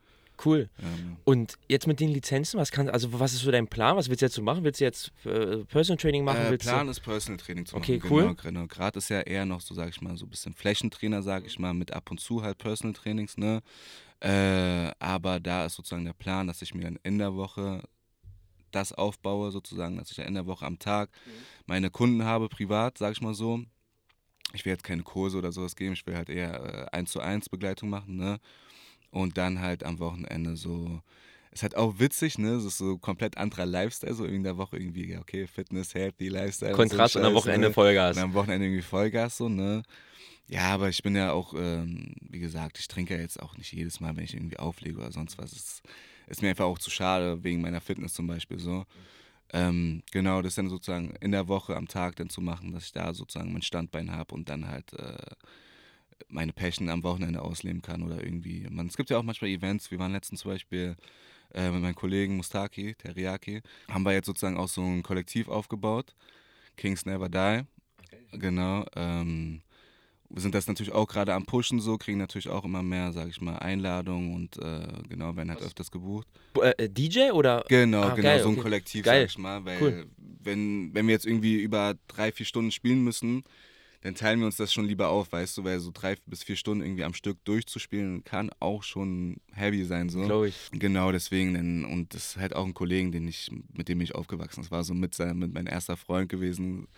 Cool. Ähm, Und jetzt mit den Lizenzen, was kann, also was ist so dein Plan? Was willst du jetzt so machen? Willst du jetzt äh, Personal Training machen? äh, Plan ist Personal Training zu Okay, machen. cool. Genau, genau. Gerade ist ja eher noch so, sag ich mal, so ein bisschen Flächentrainer, sag ich mal, mit ab und zu halt Personal Trainings, ne? Äh, aber da ist sozusagen der Plan, dass ich mir dann in der Woche das aufbaue, sozusagen, dass ich dann in der Woche am Tag meine Kunden habe, privat, sag ich mal so. Ich will jetzt keine Kurse oder sowas geben, ich will halt eher äh, 1 zu 1 Begleitung machen, ne? Und dann halt am Wochenende so. Ist halt auch witzig, ne? Es ist so komplett anderer Lifestyle, so in der Woche irgendwie, ja, okay, Fitness, Healthy, Lifestyle. und so ein Kontrast und am Scheiß, Wochenende ne? Vollgas. Und am Wochenende irgendwie Vollgas so, ne? Ja, aber ich bin ja auch, ähm, wie gesagt, ich trinke ja jetzt auch nicht jedes Mal, wenn ich irgendwie auflege oder sonst was. Es ist mir einfach auch zu schade, wegen meiner Fitness zum Beispiel so. Ähm, genau, das dann sozusagen in der Woche am Tag dann zu machen, dass ich da sozusagen mein Standbein habe und dann halt äh, meine Passion am Wochenende ausleben kann oder irgendwie. Man, es gibt ja auch manchmal Events, wir waren letztens zum Beispiel äh, mit meinem Kollegen Mustaki, Teriyaki, haben wir jetzt sozusagen auch so ein Kollektiv aufgebaut, Kings Never Die. Genau. Ähm, wir sind das natürlich auch gerade am Pushen so, kriegen natürlich auch immer mehr, sag ich mal, Einladungen und äh, genau, werden halt öfters gebucht. Äh, äh, DJ oder? Genau, Ah, genau, geil, so ein okay. Kollektiv, Geil. sag ich mal, weil Cool. wenn, wenn wir jetzt irgendwie über drei, vier Stunden spielen müssen, dann teilen wir uns das schon lieber auf, weißt du, weil so drei bis vier Stunden irgendwie am Stück durchzuspielen kann auch schon heavy sein, so. Glaube ich. Genau, deswegen, denn, und das ist halt auch ein Kollegen, den ich, mit dem ich aufgewachsen bin. Das war so mit, sein, mit mein erster Freund gewesen,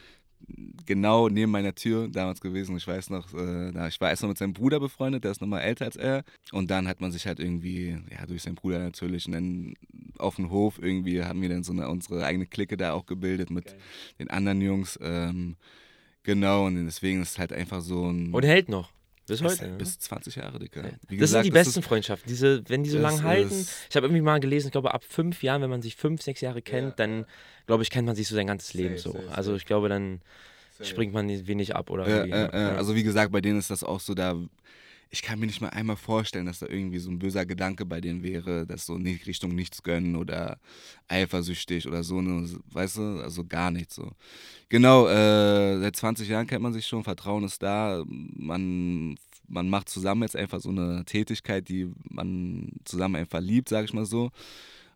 genau neben meiner Tür damals gewesen. Ich weiß noch, äh, ich war erst mal mit seinem Bruder befreundet, der ist nochmal älter als er. Und dann hat man sich halt irgendwie, ja, durch seinen Bruder natürlich, und dann auf dem Hof irgendwie haben wir dann so eine, unsere eigene Clique da auch gebildet mit den anderen Jungs. Ähm, genau, und deswegen ist es halt einfach so ein. Und hält noch. Bis heute. ne? bis 20 Jahre, Dicker. Wie das gesagt, sind die besten ist- Freundschaften. Diese, wenn die so lange halten. Ich habe irgendwie mal gelesen, ich glaube, ab fünf Jahren, wenn man sich fünf, sechs Jahre kennt, Ja, dann, glaube ich, kennt man sich so sein ganzes Leben Safe, so. safe, also safe. ich glaube, dann springt man wenig ab oder Ja, äh, äh, also wie gesagt, bei denen ist das auch so, da ich kann mir nicht mal einmal vorstellen, dass da irgendwie so ein böser Gedanke bei denen wäre, dass so nicht Richtung nichts gönnen oder eifersüchtig oder so, ne, weißt du, also gar nichts so. Genau, äh, seit 20 Jahren kennt man sich schon, Vertrauen ist da, man, man macht zusammen jetzt einfach so eine Tätigkeit, die man zusammen einfach liebt, sag ich mal so.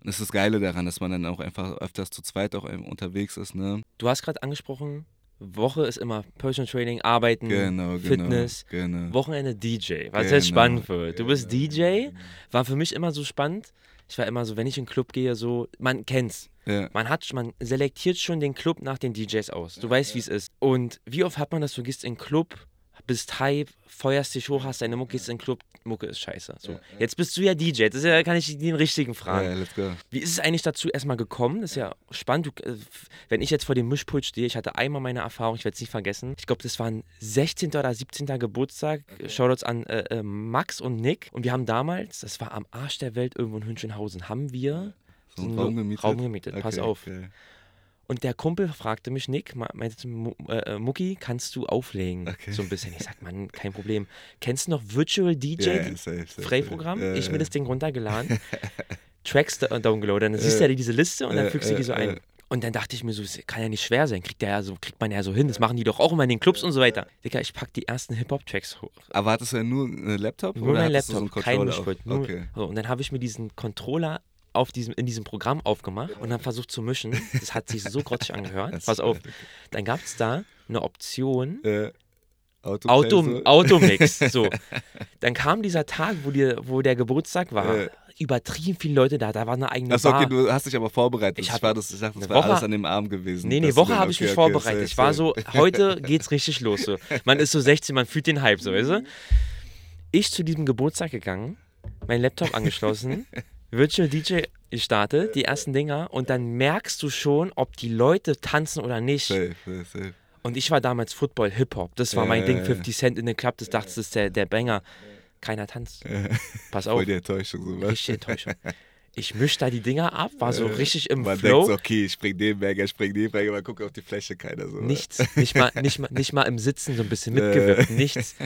Und das ist das Geile daran, dass man dann auch einfach öfters zu zweit auch unterwegs ist, ne? Du hast gerade angesprochen, Woche ist immer Personal Training, Arbeiten, Genau, genau. Fitness. Genau. Wochenende DJ, was Genau, jetzt spannend wird. Du bist DJ, war für mich immer so spannend. Ich war immer so, wenn ich in den Club gehe, so, man kennt's. Ja. Man hat, man selektiert schon den Club nach den DJs aus. Du weißt, wie es ist. Und wie oft hat man das, du gehst in den Club, bist Hype, feuerst dich hoch, hast deine Mucke, gehst in den Club, Mucke ist scheiße. So. Jetzt bist du ja DJ, das ist ja, kann ich den richtigen fragen. Wie ist es eigentlich dazu erstmal gekommen? Das ist ja spannend. Du, äh, wenn ich jetzt vor dem Mischpult stehe, ich hatte einmal meine Erfahrung, ich werde es nicht vergessen. Ich glaube, das war ein 16. oder 17. Geburtstag. Shoutouts an äh, äh, Max und Nick. Und wir haben damals, das war am Arsch der Welt irgendwo in Hünschenhausen, haben wir So einen Raum gemietet. Raum gemietet. Pass Okay, auf. okay. Und der Kumpel fragte mich, Nick, meinte äh, äh, Mucki, kannst du auflegen? Okay. So ein bisschen. Ich sag, Mann, kein Problem. Kennst du noch Virtual DJ? Ja, safe, safe, Freiprogramm? safe. Ja, ich mir das Ding runtergeladen, Tracks downgeloadet, dann siehst du ja diese Liste und dann fügst du die so ein. Und dann dachte ich mir so, das kann ja nicht schwer sein, kriegt, der ja so, kriegt man ja so hin, das machen die doch auch immer in den Clubs und so weiter. Digga, ich pack die ersten Hip-Hop-Tracks hoch. Aber hattest du ja nur einen Laptop? Nur oder mein Laptop, so einen kein Controller auf? Mischpult. Okay. so, und dann habe ich mir diesen Controller auf diesem, in diesem Programm aufgemacht und dann versucht zu mischen. Das hat sich so grottig angehört. Pass auf, dann gab es da eine Option, Äh, Auto? Automix. So. Dann kam dieser Tag, wo, dir, wo der Geburtstag war. Äh. Übertrieben viele Leute da. Da war eine eigene Achso, Bar. okay, du hast dich aber vorbereitet. Ich Ich, war das, ich dachte, das war Woche- alles an dem Abend gewesen. Nee, nee, Woche habe ich mich okay, okay, vorbereitet. safe, ich war so, heute geht's richtig los. So. Man ist so 16, man fühlt den Hype, so, weißt du? Ich zu diesem Geburtstag gegangen, mein Laptop angeschlossen, Virtual DJ gestartet, die ersten Dinger und dann merkst du schon, ob die Leute tanzen oder nicht. Safe, safe, safe. Und ich war damals Football, Hip-Hop. Das war mein Ding, ja. 50 Cent in den Club, das dachte, das ist der, der Banger. Keiner tanzt. Pass auf, Voll die Enttäuschung, so was. richtig Enttäuschung. Ich misch da die Dinger ab, war so richtig im Man Flow. denkt so, okay, ich spring den Banger, ich spring den Banger, man guckt auf die Fläche, keiner so. Nichts, nicht mal, nicht, mal, nicht mal im Sitzen so ein bisschen mitgewirkt, nichts.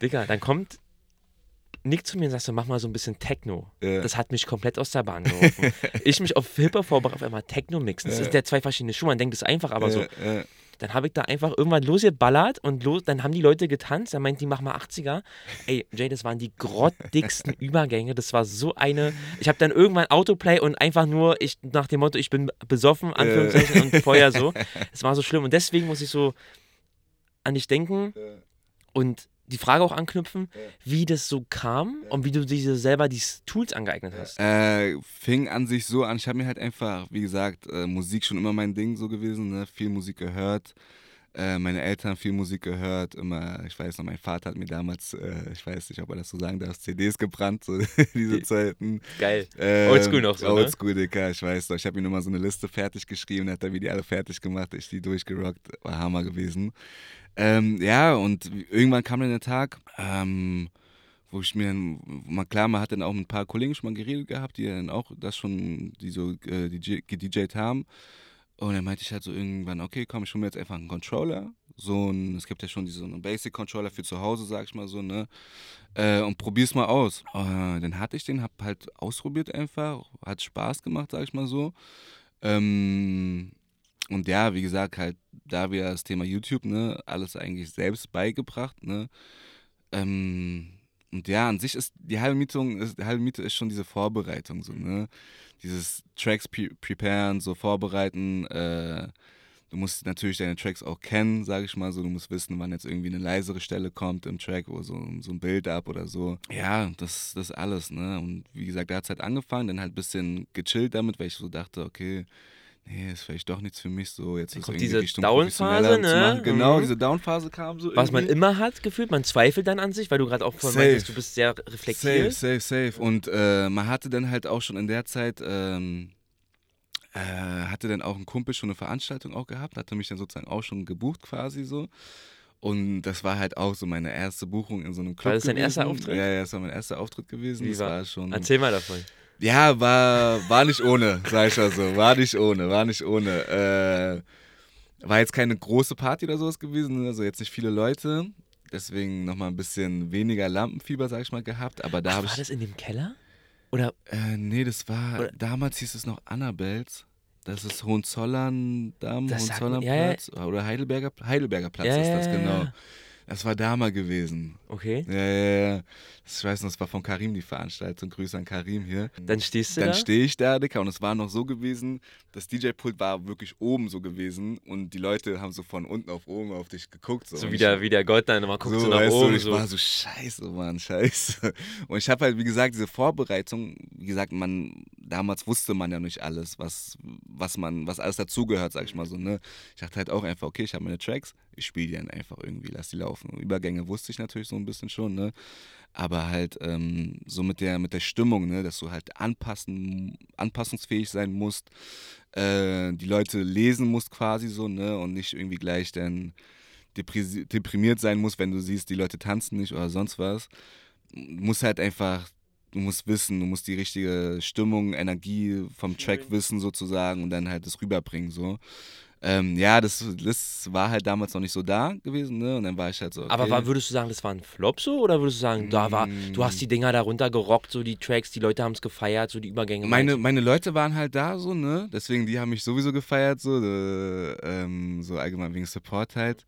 Digga, dann kommt Nick zu mir und sagt so, mach mal so ein bisschen Techno. Ja. Das hat mich komplett aus der Bahn geworfen. ich mich auf Hip-Hop vorbereitet, auf einmal Techno mixen. Das Ja. ist ja zwei verschiedene Schuhe, man denkt, das ist einfach, aber so. Äh, äh, Dann habe ich da einfach irgendwann losgeballert und los, dann haben die Leute getanzt. Dann meint die, mach mal 80er. Ey, Jay, das waren die grottigsten Übergänge. Das war so eine. Ich habe dann irgendwann Autoplay und einfach nur, ich nach dem Motto, ich bin besoffen, Anführungszeichen, und Feuer so. Es war so schlimm. Und deswegen muss ich so an dich denken und die Frage auch anknüpfen, wie das so kam und wie du dir selber die Tools angeeignet hast. Äh, fing an sich so an, ich habe mir halt einfach, wie gesagt, äh, Musik schon immer mein Ding so gewesen, ne? viel Musik gehört. Äh, meine Eltern viel Musik gehört, immer, ich weiß noch, mein Vater hat mir damals, äh, ich weiß nicht, ob er das so sagen darf, CDs gebrannt, so diese Die- Zeiten. Geil. Ähm, Oldschool noch so, ne? Oldschool, Digga, ich weiß noch. Ich habe ihm immer so eine Liste fertig geschrieben, hat er mir die alle fertig gemacht, ich die durchgerockt, war Hammer gewesen. Ähm, ja, und irgendwann kam dann der Tag, ähm, wo ich mir, dann- klar, man hat dann auch mit ein paar Kollegen schon mal geredet gehabt, die dann auch das schon, die so äh, DJ, gedjt haben. Und dann meinte ich halt so irgendwann, okay, komm, ich hole mir jetzt einfach einen Controller. So ein, es gibt ja schon diese so einen Basic-Controller für zu Hause, sag ich mal so, ne? Äh, und probier's mal aus. Äh, dann hatte ich den, hab halt ausprobiert einfach, hat Spaß gemacht, sag ich mal so. Ähm, und ja, wie gesagt, halt, da wir das Thema YouTube, ne, alles eigentlich selbst beigebracht, ne? Ähm, und ja, an sich ist die halbe Miete, ist, die halbe Miete ist schon diese Vorbereitung, so, ne? Dieses Tracks pre preparen, so vorbereiten, äh, Du musst natürlich deine Tracks auch kennen, sage ich mal so. Du musst wissen, wann jetzt irgendwie eine leisere Stelle kommt im Track oder so, so ein Build-up oder so. Ja, das, das alles, ne? Und wie gesagt, da hat es halt angefangen, dann halt ein bisschen gechillt damit, weil ich so dachte, okay, nee, ist vielleicht doch nichts für mich so. Jetzt ist kommt diese Down-Phase, ne? Genau, Mhm. diese Down-Phase kam so Was man irgendwie. immer hat, gefühlt, man zweifelt dann an sich, weil du gerade auch vorhin Safe. meintest, du bist sehr Safe, reflektiert. safe, safe. Und äh, man hatte dann halt auch schon in der Zeit, ähm, äh, hatte dann auch ein Kumpel schon eine Veranstaltung auch gehabt, hatte mich dann sozusagen auch schon gebucht quasi so. Und das war halt auch so meine erste Buchung in so einem Club. War das dein erster Auftritt? Ja, ja, das war mein erster Auftritt gewesen. Wie das war- war schon. Erzähl mal davon. Ja, war, war nicht ohne, sag ich mal so. War nicht ohne, war nicht ohne. Äh, war jetzt keine große Party oder sowas gewesen, also jetzt nicht viele Leute. Deswegen nochmal ein bisschen weniger Lampenfieber, sag ich mal, gehabt. Aber da habe war ich. das in dem Keller? Oder Äh, nee, das war. Oder- damals hieß es noch Annabels. Das ist Hohenzollern-Damm, Das sagt- Hohenzollernplatz. Oder Heidelberger, Heidelberger Platz Ja, ist ja, das, ja, genau. Das war da mal gewesen. okay, Ja, ja, ja. Ich weiß noch, das war von Karim die Veranstaltung. Grüße an Karim hier. dann stehst du Dann da. stehe ich da, Dicker, und es war noch so gewesen, das DJ-Pult war wirklich oben so gewesen und die Leute haben so von unten auf oben auf dich geguckt. So, so wie der, wie der Gott dann immer guckt so, so, nach du, oben. und ich so. war so, scheiße, Mann, scheiße. Und ich habe halt, wie gesagt, diese Vorbereitung, wie gesagt, man damals wusste man ja nicht alles, was, was man, was alles dazugehört, sag ich mal so, ne? Ich dachte halt auch einfach, okay, ich habe meine Tracks, ich spiele die dann einfach irgendwie, lass die laufen. Übergänge wusste ich natürlich so ein bisschen schon, ne? Aber halt ähm, so mit der, mit der Stimmung, ne, dass du halt anpassen, anpassungsfähig sein musst, äh, die Leute lesen musst quasi so, ne? Und nicht irgendwie gleich dann deprimiert sein musst, wenn du siehst, die Leute tanzen nicht oder sonst was. Du musst halt einfach du musst wissen, du musst die richtige Stimmung, Energie vom Track wissen sozusagen und dann halt das rüberbringen so. Ähm, ja, das, das war halt damals noch nicht so da gewesen, ne? Und dann war ich halt so. Okay. Aber war, würdest du sagen, das war ein Flop so? Oder würdest du sagen, da war, du hast die Dinger darunter gerockt, so die Tracks, die Leute haben es gefeiert, so die Übergänge? Meine, meine Leute waren halt da so, ne? Deswegen, die haben mich sowieso gefeiert, so, äh, ähm, so allgemein wegen Support halt.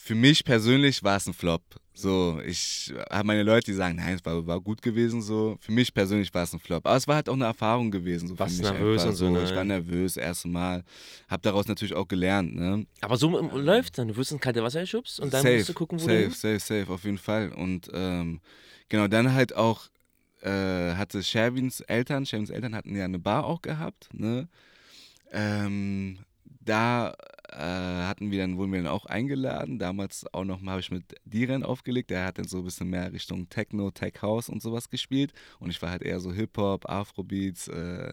Für mich persönlich war es ein Flop. So, ich habe meine Leute, die sagen, nein, es war, war gut gewesen. So, für mich persönlich war es ein Flop. Aber es war halt auch eine Erfahrung gewesen. So Warst nervös und so, ne? Ich war nervös, erste Mal. Hab daraus natürlich auch gelernt, ne? Aber so läuft dann. Du wirst ins kalte Wasser geschubst und dann safe, musst du gucken, wo safe, du. Safe, safe, safe, auf jeden Fall. Und ähm, genau, dann halt auch äh, hatte Sherwins Eltern, Sherwins Eltern hatten ja eine Bar auch gehabt, ne? Ähm, da hatten wir dann, wurden wir dann auch eingeladen. Damals auch noch mal habe ich mit Diren aufgelegt. Der hat dann so ein bisschen mehr Richtung Techno, Tech House und sowas gespielt. Und ich war halt eher so Hip-Hop, Afrobeats, äh,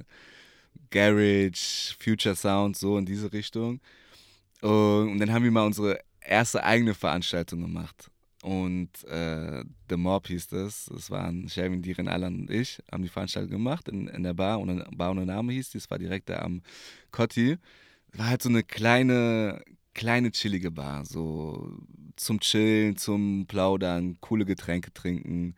Garage, Future Sound, so in diese Richtung. Und dann haben wir mal unsere erste eigene Veranstaltung gemacht. Und äh, The Mob hieß das. Das waren Sherwin, Diren, Alan und ich, haben die Veranstaltung gemacht in, in der Bar. Und Bar ohne Name hieß die. Das war direkt da am Cotti war halt so eine kleine, kleine chillige Bar. So zum Chillen, zum Plaudern, coole Getränke trinken.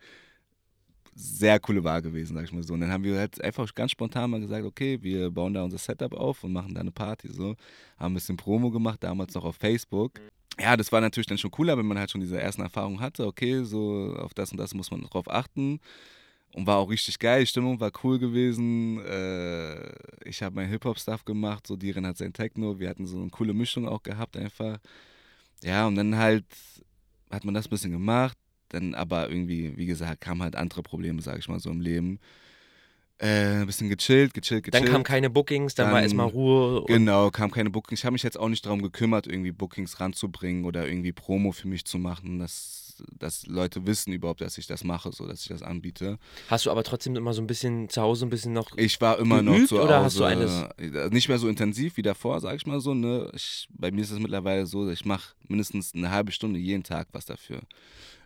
Sehr coole Bar gewesen, sag ich mal so. Und dann haben wir halt einfach ganz spontan mal gesagt, okay, wir bauen da unser Setup auf und machen da eine Party. So. Haben ein bisschen Promo gemacht, damals noch auf Facebook. Ja, das war natürlich dann schon cooler, wenn man halt schon diese ersten Erfahrungen hatte. Okay, so auf das und das muss man drauf achten. Und war auch richtig geil, die Stimmung war cool gewesen. Äh, ich habe mein Hip-Hop-Stuff gemacht, so Diren hat sein Techno. Wir hatten so eine coole Mischung auch gehabt einfach. Ja, und dann halt hat man das ein bisschen gemacht. Dann aber irgendwie, wie gesagt, kamen halt andere Probleme, sage ich mal so im Leben. Äh, ein bisschen gechillt, gechillt, gechillt. Dann kamen keine Bookings, dann, dann war erstmal Ruhe. Genau, kam keine Bookings. Ich habe mich jetzt auch nicht darum gekümmert, irgendwie Bookings ranzubringen oder irgendwie Promo für mich zu machen. Das dass Leute wissen überhaupt, dass ich das mache, so dass ich das anbiete. Hast du aber trotzdem immer so ein bisschen zu Hause ein bisschen noch Ich war immer noch zu oder Hause, hast du eines nicht mehr so intensiv wie davor, sag ich mal so, ne? Ich, bei mir ist es mittlerweile so, ich mache mindestens eine halbe Stunde jeden Tag was dafür.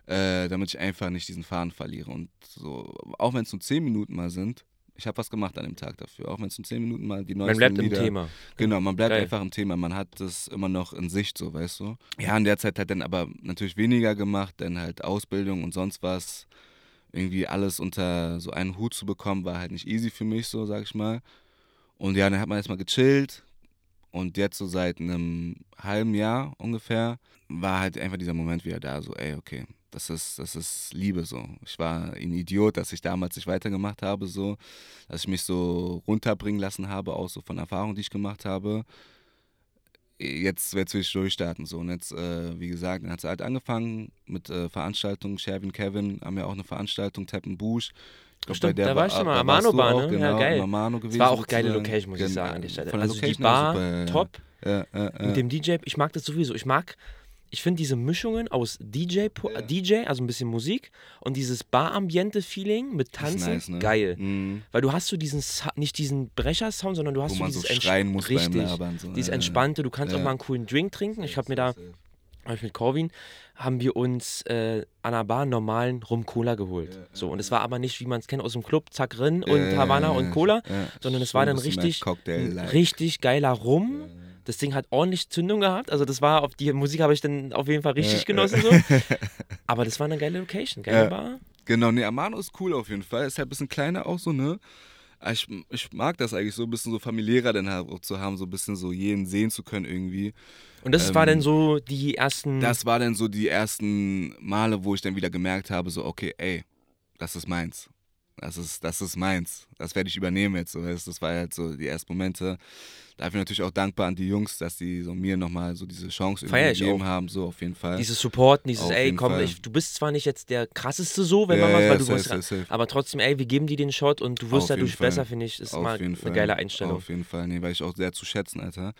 Äh, damit ich einfach nicht diesen Faden verliere und so auch wenn es nur zehn Minuten mal sind, ich habe was gemacht an dem Tag dafür, auch wenn es in zehn Minuten mal die neuesten Man bleibt Lieder, im Thema. Genau, man bleibt Geil. einfach im Thema. Man hat das immer noch in Sicht, so, weißt du. Ja, in der Zeit hat dann aber natürlich weniger gemacht, dann halt Ausbildung und sonst was. Irgendwie alles unter so einen Hut zu bekommen, war halt nicht easy für mich, so, sag ich mal. Und ja, dann hat man erstmal gechillt. Und jetzt so seit einem halben Jahr ungefähr war halt einfach dieser Moment wieder da, so, ey, okay, das ist, das ist Liebe so. Ich war ein Idiot, dass ich damals nicht weitergemacht habe, so, dass ich mich so runterbringen lassen habe, auch so von Erfahrungen, die ich gemacht habe. Jetzt, jetzt will ich durchstarten. So. Und jetzt, äh, wie gesagt, dann hat es halt angefangen mit äh, Veranstaltungen. Sherwin, Kevin haben ja auch eine Veranstaltung, Teppen Busch. Ich glaub, Stimmt, da war ich schon mal. da Amano warst du Bar, auch, ne? Genau, ja, geil. Amano gewesen. Es war auch geile. Location, muss ich Gen- sagen, an der Stelle. Von der Also die Location Bar, super, ja. top. Ja, ja, ja. Mit dem DJ, ich mag das sowieso. Ich mag, ich finde diese Mischungen aus DJ, Ja. DJ, also ein bisschen Musik und dieses Bar-Ambiente-Feeling mit Tanzen, nice, ne? geil. Mhm. Weil du hast so diesen, nicht diesen Brecher-Sound, sondern du hast Wo so man so dieses Entsch- schreien muss richtig, beim Labern. So. dieses. Entspannte. Du kannst auch Ja. mal einen coolen Drink trinken. Ich habe mir da, hab ich mit Corvin, haben wir uns äh, an der Bar normalen Rum-Cola geholt. Ja, so, und es war aber nicht, wie man es kennt aus dem Club, zack, Rin und ja, und Cola, sondern es war dann richtig, like. richtig geiler Rum. Das Ding hat ordentlich Zündung gehabt. Also das war auf die Musik habe ich dann auf jeden Fall richtig Ja, genossen ja. so. Aber das war eine geile Location, geile Ja. Bar. Genau, nee, Amano ist cool auf jeden Fall. Ist halt ein bisschen kleiner auch so, ne? Aber Ich, ich mag das eigentlich so ein bisschen so familiärer dann halt auch zu haben, so ein bisschen so jeden sehen zu können irgendwie. Und das Ähm, war dann so die ersten. Das war dann so die ersten Male, wo ich dann wieder gemerkt habe, so, okay, ey, das ist meins. Das ist, das ist meins. Das werde ich übernehmen jetzt. So. Das, das war halt so die ersten Momente. Da bin ich natürlich auch dankbar an die Jungs, dass die so mir nochmal so diese Chance gegeben haben. So auf jeden Fall. Dieses Support, dieses, Auf ey, komm, ich, du bist zwar nicht jetzt der krasseste so, wenn Ja, man was, ja, weil du safe, safe, safe. aber trotzdem, ey, wir geben dir den Shot und du wirst dadurch Fall. besser, finde ich, ist Auf mal eine Fall. geile Einstellung. Auf jeden Fall, nee, weil ich auch sehr zu schätzen, Alter.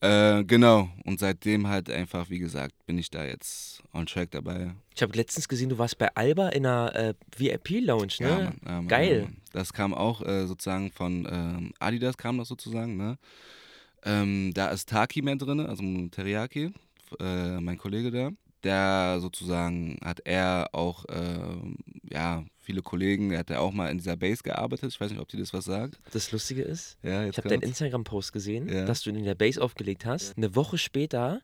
Äh, genau, und seitdem halt einfach, wie gesagt, bin ich da jetzt on track dabei. Ich habe letztens gesehen, du warst bei Alba in einer äh, VIP-Lounge, ne? Ja, Mann, ja, Mann, Geil. Ja, Mann. Das kam auch äh, sozusagen von ähm, Adidas, kam das sozusagen, ne? Ähm, da ist Taki mehr drin, also Teriyaki, äh, mein Kollege da. Der sozusagen hat er auch, ähm, ja, viele Kollegen, er hat ja auch mal in dieser Base gearbeitet. Ich weiß nicht, ob dir das was sagt. Das Lustige ist, Ja, ich habe deinen. Instagram-Post gesehen, Ja. dass du in der Base aufgelegt hast. Eine Woche später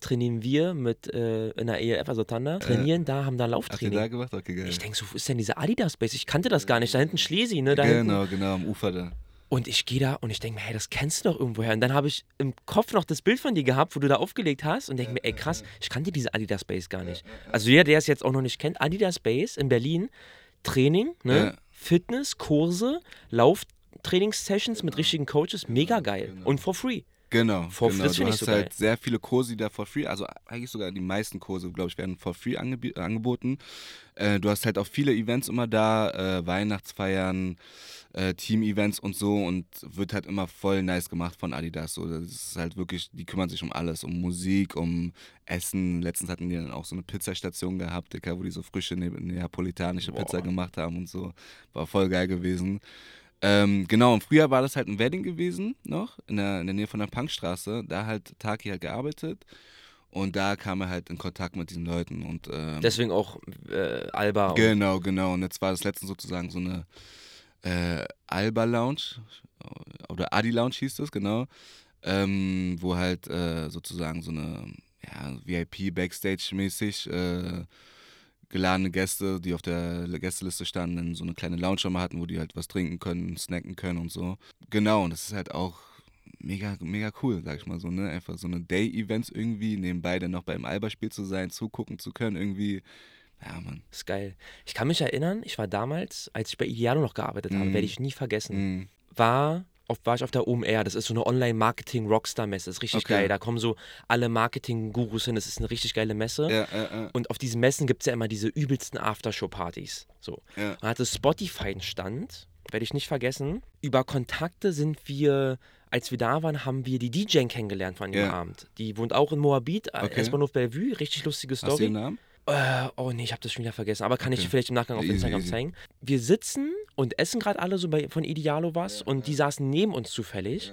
trainieren wir mit äh, in der ELF, also Thunder, trainieren da, haben da Lauftraining. da gemacht? Okay, geil. Ich denke so, wo ist denn diese Adidas Base? Ich kannte das gar nicht. Da hinten Schlesi, ne? Da hinten. Genau, genau, am Ufer da. Und ich gehe da und ich denke mir, hey, das kennst du doch irgendwoher. Und dann habe ich im Kopf noch das Bild von dir gehabt, wo du da aufgelegt hast und denke mir, ey krass, ich kannte diese Adidas Base gar nicht. Also jeder, der es jetzt auch noch nicht kennt, Adidas Base in Berlin, Training, ne? Ja. Fitness, Kurse, Lauftrainingssessions mit richtigen Coaches, mega geil. Und for free. Genau, For- genau. das du hast so halt geil. sehr viele Kurse, die da for free, also eigentlich sogar die meisten Kurse, glaube ich, werden for free angeb angeboten. Äh, du hast halt auch viele Events immer da, äh, Weihnachtsfeiern, äh, Team-Events und so und wird halt immer voll nice gemacht von Adidas. So, das ist halt wirklich, die kümmern sich um alles, um Musik, um Essen. Letztens hatten die dann auch so eine Pizzastation gehabt, Dicker, wo die so frische ne neapolitanische Pizza gemacht haben und so. War voll geil gewesen. Ähm, genau, und früher war das halt ein Wedding gewesen noch, in der, in der Nähe von der Punkstraße. Da halt Taki halt gearbeitet. Und da kam er halt in Kontakt mit diesen Leuten. Und, ähm, Deswegen auch äh, Alba. Genau, genau. Und jetzt war das letztens sozusagen so eine äh, Alba Lounge oder Adi Lounge hieß das, genau. Ähm, wo halt äh, sozusagen so eine ja, VIP Backstage-mäßig äh, geladene Gäste, die auf der Gästeliste standen, dann so eine kleine Lounge mal hatten, wo die halt was trinken können, snacken können und so. Genau, und das ist halt auch mega, mega cool, sag ich mal so, ne? Einfach so eine Day-Events irgendwie, nebenbei dann noch beim Alba-Spiel zu sein, zugucken zu können, irgendwie. Ja, Mann. ist geil. Ich kann mich erinnern, ich war damals, als ich bei Idealo noch gearbeitet habe, Mhm. werde ich nie vergessen. Mhm. war, auf, war ich auf der OMR. Das ist so eine Online-Marketing-Rockstar-Messe. Ist richtig Okay. geil. Da kommen so alle Marketing-Gurus hin. Das ist eine richtig geile Messe. Ja, ja, ja. Und auf diesen Messen gibt es ja immer diese übelsten Aftershow-Partys. So. Man hatte Spotify einen Stand, werde ich nicht vergessen. Über Kontakte sind wir, als wir da waren, haben wir die DJ kennengelernt von dem. Abend. Die wohnt auch in Moabit, äh, Okay. S-Bahnhof Bellevue. Richtig lustige Hast du Story. den Namen? Äh, oh nee, ich habe das schon wieder vergessen. Aber kann ich Okay. dir vielleicht im Nachgang auf Easy, Instagram easy. zeigen. Wir sitzen und essen gerade alle so bei, von Idealo was und die saßen neben uns zufällig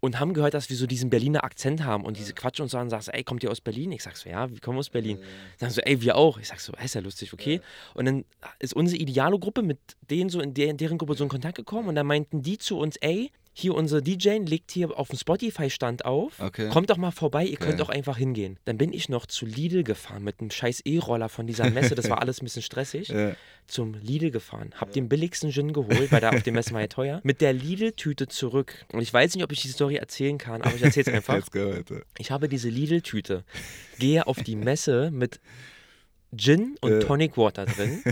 und haben gehört, dass wir so diesen Berliner Akzent haben und diese quatschen uns an und sagst, ey, kommt ihr aus Berlin? Ich sag so, ja, wir kommen aus Berlin. Sagen so, ey, wir auch. Ich sag so, ist ja lustig, okay. Und dann ist unsere Idealo-Gruppe mit denen so in, der, in deren Gruppe so in Kontakt gekommen und dann meinten die zu uns, ey, hier unser DJ legt hier auf dem Spotify-Stand auf. Okay. Kommt doch mal vorbei, ihr könnt Geil. auch einfach hingehen. Dann bin ich noch zu Lidl gefahren mit einem scheiß E-Roller von dieser Messe. Das war alles ein bisschen stressig. Ja. Zum Lidl gefahren. Hab den billigsten Gin geholt, weil da auf dem Messe war ja teuer. Mit der Lidl-Tüte zurück. Und ich weiß nicht, ob ich die Story erzählen kann, aber ich erzähl's einfach. Let's go, Alter. Ich habe diese Lidl-Tüte, gehe auf die Messe mit Gin und Äh. Tonic Water drin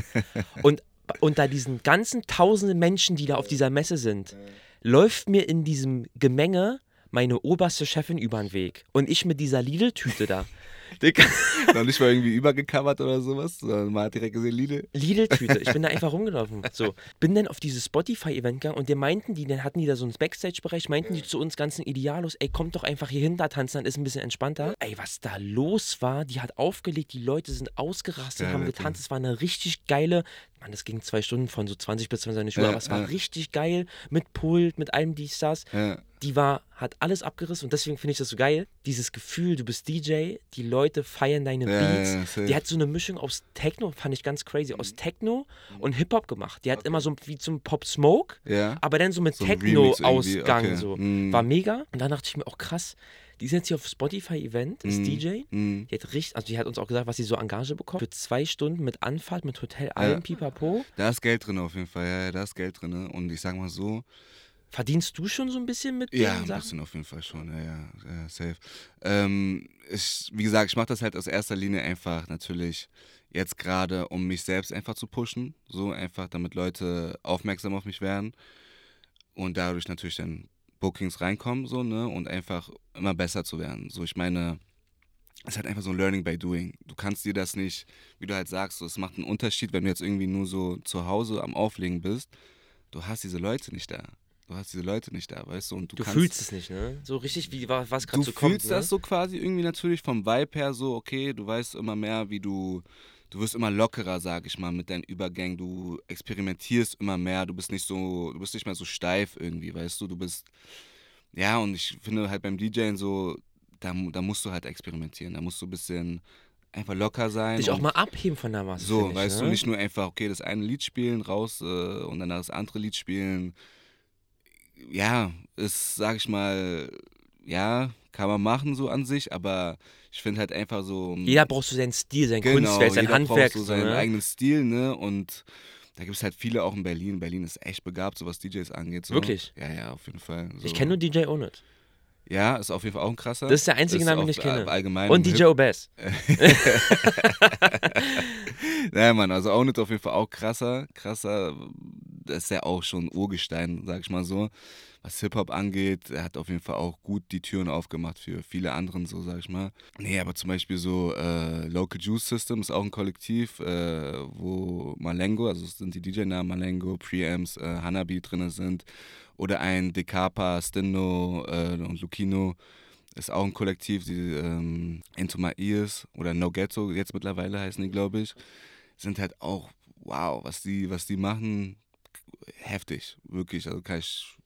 und unter diesen ganzen tausenden Menschen, die da auf dieser Messe sind, läuft mir in diesem Gemenge meine oberste Chefin über den Weg. Und ich mit dieser Lidl-Tüte da. Digga, Noch nicht mal irgendwie übergecovert oder sowas, sondern man hat direkt gesehen, Lidl. Lidl-Tüte. Ich bin da einfach rumgelaufen. So. Bin dann auf dieses Spotify-Event gegangen und der meinten die, dann hatten die da so einen Backstage-Bereich, meinten die zu uns ganzen Idealos, ey, kommt doch einfach hier hin, da tanzen, dann ist ein bisschen entspannter. Ey, was da los war, die hat aufgelegt, die Leute sind ausgerastet, Geil, haben getanzt. Es war eine richtig geile, Mann, das ging zwei Stunden von so 20 bis 22 Uhr, Ja, aber es war ja. richtig geil mit Pult, mit allem dies, das. Ja. Die war, hat alles abgerissen und deswegen finde ich das so geil. Dieses Gefühl, du bist DJ, die Leute feiern deine Beats. die hat so eine Mischung aus Techno, fand ich ganz crazy, Mhm. aus Techno und Hip-Hop gemacht. Die hat immer so wie zum Pop Smoke, aber dann so mit So Techno-Ausgang. okay. So. Mhm. War mega. Und dann dachte ich mir auch krass, die ist jetzt hier auf Spotify-Event, ist Mhm. DJ. Mhm. Die hat richtig, also die hat uns auch gesagt, was sie so Engage bekommt. Für zwei Stunden mit Anfahrt, mit Hotel, allem Pipapo. Da ist Geld drin auf jeden Fall, ja, ja, da ist Geld drin. Und ich sag mal so, Verdienst du schon so ein bisschen mit ja, den ein bisschen auf jeden Fall schon, ja, ja, ja safe. Ähm, ich, wie gesagt, ich mache das halt aus erster Linie einfach natürlich, Jetzt gerade, um mich selbst einfach zu pushen, so einfach, damit Leute aufmerksam auf mich werden und dadurch natürlich dann Bookings reinkommen, so, ne, und einfach immer besser zu werden. So, ich meine, es ist halt einfach so ein Learning by Doing. Du kannst dir das nicht, wie du halt sagst, so, es macht einen Unterschied, wenn du jetzt irgendwie nur so zu Hause am Auflegen bist. Du hast diese Leute nicht da. Du hast diese Leute nicht da, weißt du? Und du, Du kannst, fühlst es nicht, ne? So richtig, wie was gerade du so kommt. fühlst ne? das so quasi irgendwie natürlich vom Vibe her so, okay, du weißt immer mehr, wie du, du wirst immer lockerer, sag ich mal, mit deinen Übergängen, du experimentierst immer mehr, du bist nicht so, du bist nicht mehr so steif irgendwie, weißt du, du bist, ja, und ich finde halt beim DJing so, da, da musst du halt experimentieren, da musst du ein bisschen einfach locker sein. Dich auch mal abheben von der Masse. so, ich, weißt ne? du, nicht nur einfach, okay, das eine Lied spielen, raus äh, und dann das andere Lied spielen. Ja, ist, sag ich mal, ja, kann man machen so an sich, aber ich finde halt einfach so. Jeder braucht so seinen Stil, sein genau, Kunstwerk, sein jeder Handwerk. braucht so seinen ne? eigenen Stil, ne? Und da gibt es halt viele auch in Berlin. Berlin ist echt begabt, so was DJs angeht. So. Wirklich? Ja, ja, auf jeden Fall. So. Ich kenne nur DJ Onit. Ja, ist auf jeden Fall auch ein krasser. Das ist der einzige Ist Name, den ich kenne. Allgemein Und DJ Obez. Naja, Mann, also Ownit auf jeden Fall auch krasser, krasser. Das ist ja auch schon Urgestein, sag ich mal so. Was Hip-Hop angeht, er hat auf jeden Fall auch gut die Türen aufgemacht für viele anderen, so sag ich mal. Nee, aber zum Beispiel so äh, Local Juice System ist auch ein Kollektiv, äh, wo Malengo, also sind die DJ-Namen Malengo, Preamps, äh, Hanabi drin sind. Oder ein Decapa, Stindo äh, und Lucino ist auch ein Kollektiv, die ähm, Into My Ears oder No Ghetto, jetzt mittlerweile heißen die, glaube ich, sind halt auch, wow, was die, was die machen, heftig, wirklich. Also kann ich,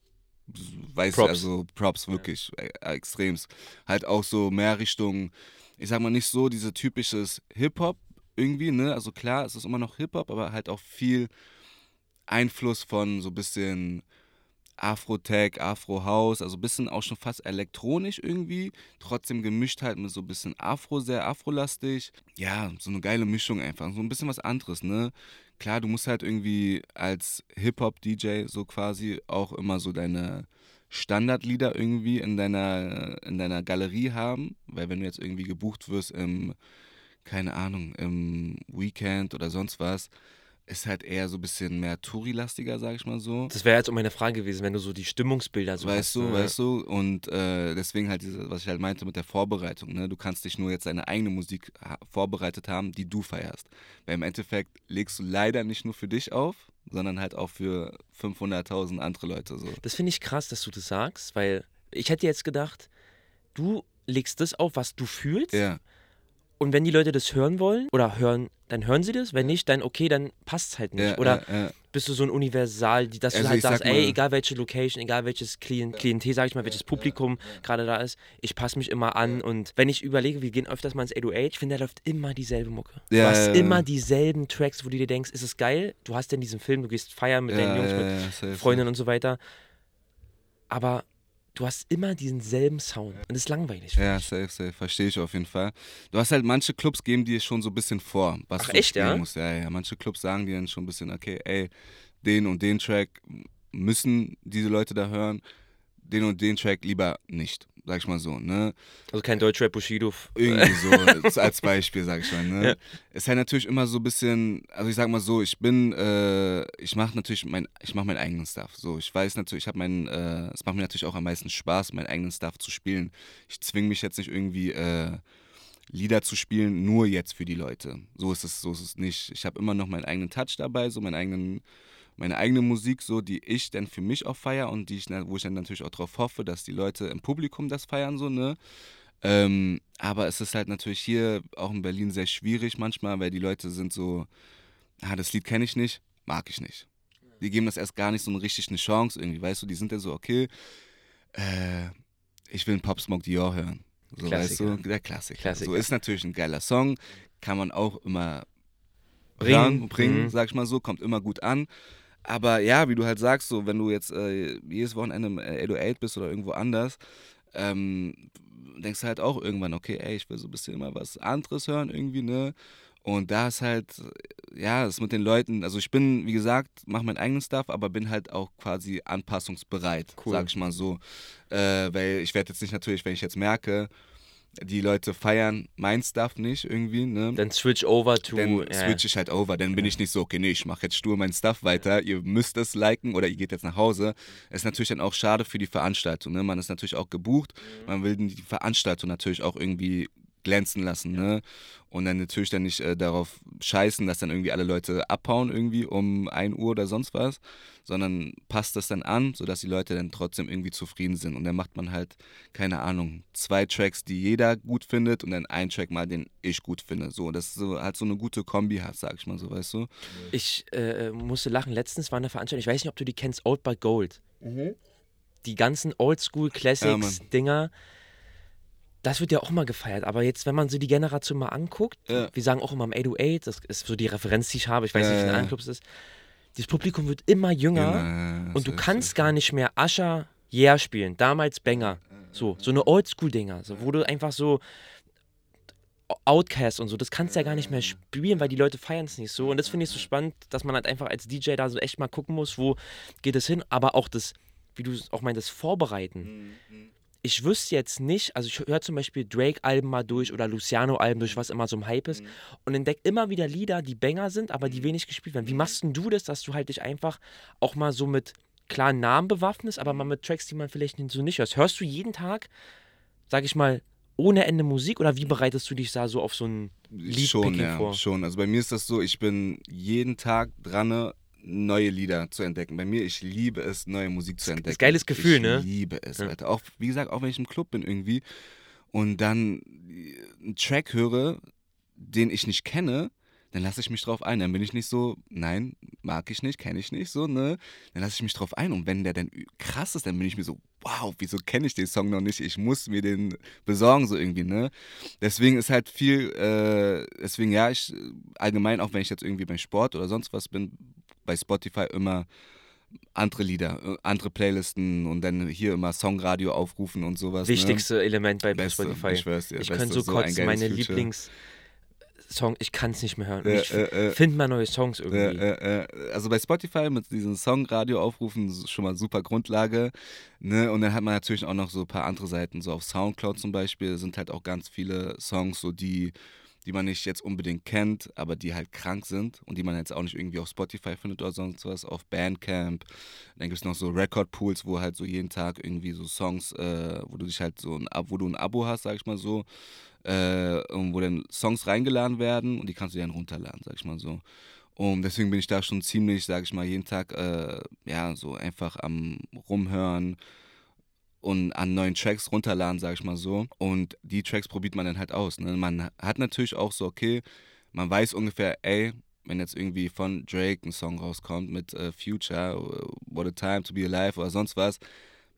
weiß Props. also Props, wirklich, äh, extremst. Halt auch so mehr Richtung, ich sag mal nicht so diese typisches Hip-Hop irgendwie, ne? Also klar, es ist immer noch Hip-Hop, aber halt auch viel Einfluss von so ein bisschen Afro-Tech, Afro-House, also ein bisschen auch schon fast elektronisch irgendwie, trotzdem gemischt halt mit so ein bisschen Afro, sehr Afrolastig. Ja, so eine geile Mischung einfach, so ein bisschen was anderes, ne? Klar, du musst halt irgendwie als Hip-Hop-DJ so quasi auch immer so deine Standardlieder irgendwie in deiner, in deiner Galerie haben, weil wenn du jetzt irgendwie gebucht wirst im, keine Ahnung, im Weekend oder sonst was, ist halt eher so ein bisschen mehr Touri-lastiger, sag ich mal so. Das wäre jetzt auch meine Frage gewesen, wenn du so die Stimmungsbilder so weißt hast. du, ne? weißt du? Und äh, deswegen halt, diese, was ich halt meinte mit der Vorbereitung. Ne? Du kannst dich nur jetzt deine eigene Musik ha vorbereitet haben, die du feierst. Weil im Endeffekt legst du leider nicht nur für dich auf, sondern halt auch für 500.000 andere Leute. So. Das finde ich krass, dass du das sagst, weil ich hätte jetzt gedacht, du legst das auf, was du fühlst. Ja, Und wenn die Leute das hören wollen oder hören, dann hören sie das. Wenn nicht, dann okay, dann passt es halt nicht. ja, oder ja, ja. bist du so ein Universal, dass Also du halt ich sag sagst, ey, egal welche Location, egal welches Klient, Klientel, sag ich mal, welches Publikum gerade da ist, ich passe mich immer an. Und wenn ich überlege, wir gehen öfters mal ins 808, ich finde, da läuft immer dieselbe Mucke. du hast immer dieselben Tracks, wo du dir denkst, ist es geil? Du hast denn diesen Film, du gehst feiern mit deinen Jungs, mit Freundinnen und so weiter. Aber du hast immer diesen selben Sound. Und das ist langweilig. Ja, ich. safe, safe, verstehe ich auf jeden Fall. Du hast halt manche Clubs geben dir schon so ein bisschen vor, was Ach, du echt, spielen ja? musst. Ja, ja, manche Clubs sagen dir dann schon ein bisschen, okay, ey, den und den Track müssen diese Leute da hören, den und den Track lieber nicht, sag ich mal so, ne? Also kein Deutschrap Bushido. Irgendwie so, als Beispiel, sag ich mal. Ne? Ja. Ist halt natürlich immer so ein bisschen, also ich sag mal so, ich bin, äh, ich mache natürlich mein, ich mache meinen eigenen Stuff. So, ich weiß natürlich, ich habe meinen, äh, es macht mir natürlich auch am meisten Spaß, meinen eigenen Stuff zu spielen. Ich zwinge mich jetzt nicht irgendwie, äh, Lieder zu spielen, nur jetzt für die Leute. So ist es, so ist es nicht. Ich habe immer noch meinen eigenen Touch dabei, so meinen eigenen, meine eigene Musik, so die ich dann für mich auch feiere und die ich, wo ich dann natürlich auch darauf hoffe, dass die Leute im Publikum das feiern, so, ne? Ähm, aber es ist halt natürlich hier auch in Berlin sehr schwierig manchmal, weil die Leute sind so, ah, das Lied kenne ich nicht, mag ich nicht. Die geben das erst gar nicht so eine richtig eine Chance irgendwie, weißt du, die sind dann so, okay, äh, ich will einen Pop Smoke Dior hören. So, weißt du, Klassiker. der Klassiker. Klassiker. So ist natürlich ein geiler Song, kann man auch immer Bringen. bringen, Mhm. sag ich mal so, kommt immer gut an. Aber ja, wie du halt sagst, so, wenn du jetzt äh, jedes Wochenende im äh, 808 bist oder irgendwo anders, ähm, denkst du halt auch irgendwann, okay, ey, ich will so ein bisschen immer was anderes hören irgendwie, ne? Und da ist halt, ja, das mit den Leuten, also ich bin, wie gesagt, mache meinen eigenen Stuff, aber bin halt auch quasi anpassungsbereit, Cool. sag ich mal so. Äh, weil ich werde jetzt nicht natürlich, wenn ich jetzt merke, die Leute feiern mein Stuff nicht irgendwie, ne? Dann switch over to. Dann switch ich halt over. Dann bin ich nicht so, okay, nee, ich mache jetzt stur mein Stuff weiter. Ihr müsst es liken oder ihr geht jetzt nach Hause. Ist natürlich dann auch schade für die Veranstaltung. Ne? Man ist natürlich auch gebucht. Man will die Veranstaltung natürlich auch irgendwie glänzen lassen, ne? Und dann natürlich dann nicht äh, darauf scheißen, dass dann irgendwie alle Leute abhauen irgendwie um 1 Uhr oder sonst was, sondern passt das dann an, sodass die Leute dann trotzdem irgendwie zufrieden sind. Und dann macht man halt, keine Ahnung, zwei Tracks, die jeder gut findet und dann einen Track mal, den ich gut finde. So, dass du halt so eine gute Kombi hast, sag ich mal so, weißt du? Ich äh, musste lachen. Letztens war eine Veranstaltung, ich weiß nicht, ob du die kennst, Old but Gold. Die ganzen Oldschool Ja, Classics Mann. Dinger. Das wird ja auch mal gefeiert, aber jetzt, wenn man so die Generation mal anguckt, Ja. wir sagen auch immer im 808, das ist so die Referenz, die ich habe, ich weiß nicht, wie in ja. anderen Clubs es ist, dieses Publikum wird immer jünger und du kannst gar nicht mehr Ascher Yeah spielen, damals Banger, so, so eine Oldschool-Dinger, so, wo du einfach so Outcast und so, das kannst du ja gar nicht mehr spielen, weil die Leute feiern es nicht so. Und das finde ich so spannend, dass man halt einfach als DJ da so echt mal gucken muss, wo geht es hin. Aber auch das, wie du es auch meintest, Vorbereiten. Ich wüsste jetzt nicht, also ich höre zum Beispiel Drake-Alben mal durch oder Luciano-Alben durch, was immer so im Hype ist, und entdecke immer wieder Lieder, die Banger sind, aber die wenig gespielt werden. Wie machst denn du das, dass du halt dich einfach auch mal so mit klaren Namen bewaffnest, aber mal mit Tracks, die man vielleicht so nicht hört? Hörst du jeden Tag, sag ich mal, ohne Ende Musik oder wie bereitest du dich da so auf so ein Lied Schon, ja, schon. Also bei mir ist das so, ich bin jeden Tag dran, neue Lieder zu entdecken. Bei mir, ich liebe es, neue Musik zu entdecken. ist ein geiles Gefühl, ich ne? Ich liebe es, Ja. Alter. Auch, wie gesagt, auch wenn ich im Club bin irgendwie und dann einen Track höre, den ich nicht kenne, dann lasse ich mich drauf ein. Dann bin ich nicht so, nein, mag ich nicht, kenne ich nicht, so, ne? Dann lasse ich mich drauf ein. Und wenn der dann krass ist, dann bin ich mir so, wow, wieso kenne ich den Song noch nicht? Ich muss mir den besorgen, so irgendwie, ne? Deswegen ist halt viel, äh, deswegen ja, ich äh, allgemein, auch wenn ich jetzt irgendwie beim Sport oder sonst was bin, bei Spotify immer andere Lieder, äh, andere Playlisten und dann hier immer Songradio aufrufen und sowas. Wichtigste Element bei Ne? Beste, Spotify. ich schwör's dir, ich beste, könnte so so kotzen, meine Feature. Lieblings- Song, ich kann es nicht mehr hören. Äh, ich äh, finde mal neue Songs irgendwie. Äh, also bei Spotify mit diesen Songradio aufrufen schon mal super Grundlage. Ne? Und dann hat man natürlich auch noch so ein paar andere Seiten. So auf Soundcloud zum Beispiel sind halt auch ganz viele Songs, so die, die man nicht jetzt unbedingt kennt, aber die halt krank sind und die man jetzt auch nicht irgendwie auf Spotify findet oder sonst was. Auf Bandcamp. Dann gibt es noch so Record-Pools, wo halt so jeden Tag irgendwie so Songs, äh, wo du dich halt so ein, wo du ein Abo hast, sag ich mal so. Äh, wo dann Songs reingeladen werden und die kannst du dann runterladen, sag ich mal so. Und deswegen bin ich da schon ziemlich, sag ich mal, jeden Tag, äh, ja, so einfach am Rumhören und an neuen Tracks runterladen, sag ich mal so. Und die Tracks probiert man dann halt aus. Ne? Man hat natürlich auch so, okay, man weiß ungefähr, ey, wenn jetzt irgendwie von Drake ein Song rauskommt mit äh, Future, äh, What a Time to Be Alive oder sonst was,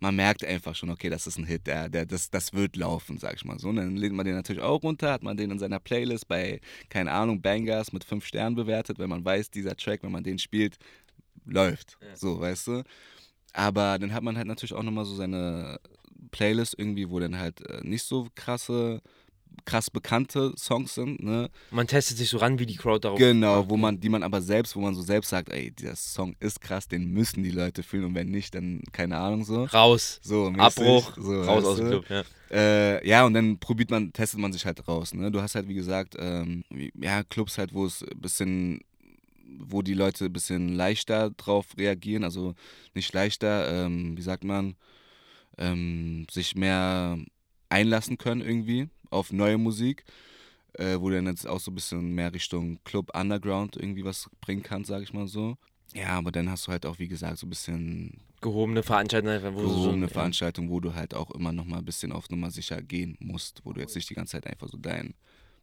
man merkt einfach schon, okay, das ist ein Hit, der, der, das, das wird laufen, sag ich mal so. Und dann lädt man den natürlich auch runter, hat man den in seiner Playlist bei, keine Ahnung, Bangers mit fünf Sternen bewertet, wenn man weiß, dieser Track, wenn man den spielt, läuft. So, weißt du? Aber dann hat man halt natürlich auch nochmal so seine Playlist irgendwie, wo dann halt äh, nicht so krasse, krass bekannte Songs sind, ne? Man testet sich so ran, wie die Crowd darauf Genau, wo man, die man aber selbst, wo man so selbst sagt, ey, dieser Song ist krass, den müssen die Leute fühlen und wenn nicht, dann keine Ahnung so. Raus. So, mäßig, Abbruch. so, raus aus dem? Club, ja. Äh, ja, und dann probiert man, testet man sich halt raus. Ne? Du hast halt, wie gesagt, ähm, ja, Clubs halt, wo es ein bisschen, wo die Leute ein bisschen leichter drauf reagieren, also nicht leichter, ähm, wie sagt man, ähm, sich mehr einlassen können irgendwie auf neue Musik, äh, wo du dann jetzt auch so ein bisschen mehr Richtung Club Underground irgendwie was bringen kannst, sag ich mal so. Ja, aber dann hast du halt auch, wie gesagt, so ein bisschen Gehobene Veranstaltung, wo du so gehobene ja. Veranstaltung, wo du halt auch immer noch mal ein bisschen auf Nummer sicher gehen musst, wo du jetzt nicht die ganze Zeit einfach so dein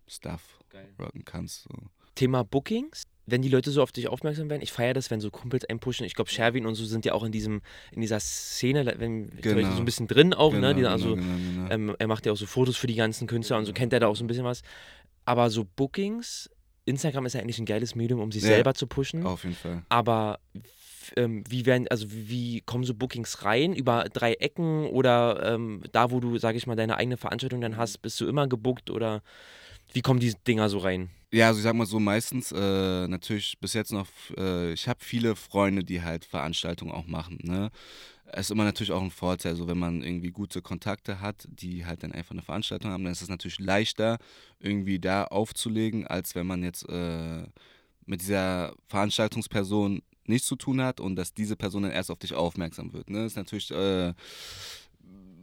Stuff rocken kannst. So. Thema Bookings. Wenn die Leute so auf dich aufmerksam werden, ich feiere das, wenn so Kumpels einen pushen. Ich glaube, Sherwin und so sind ja auch in diesem, in dieser Szene, wenn Genau. so ein bisschen drin auch, ne? Die, Genau, also genau, genau, genau. Ähm, er macht ja auch so Fotos für die ganzen Künstler und so kennt er da auch so ein bisschen was. Aber so Bookings, Instagram ist ja eigentlich ein geiles Medium, um sich Ja. selber zu pushen. Auf jeden Fall. Aber ähm, wie werden, also wie- kommen so Bookings rein? Über drei Ecken oder ähm, da, wo du, sag ich mal, deine eigene Veranstaltung dann hast, bist du immer gebuckt oder Wie kommen die Dinger so rein? Ja, also ich sag mal so, meistens äh, natürlich bis jetzt noch, äh, ich habe viele Freunde, die halt Veranstaltungen auch machen. Ne? Es ist immer natürlich auch ein Vorteil, so wenn man irgendwie gute Kontakte hat, die halt dann einfach eine Veranstaltung haben, dann ist es natürlich leichter, irgendwie da aufzulegen, als wenn man jetzt äh, mit dieser Veranstaltungsperson nichts zu tun hat und dass diese Person dann erst auf dich aufmerksam wird. Ne? Ist natürlich äh,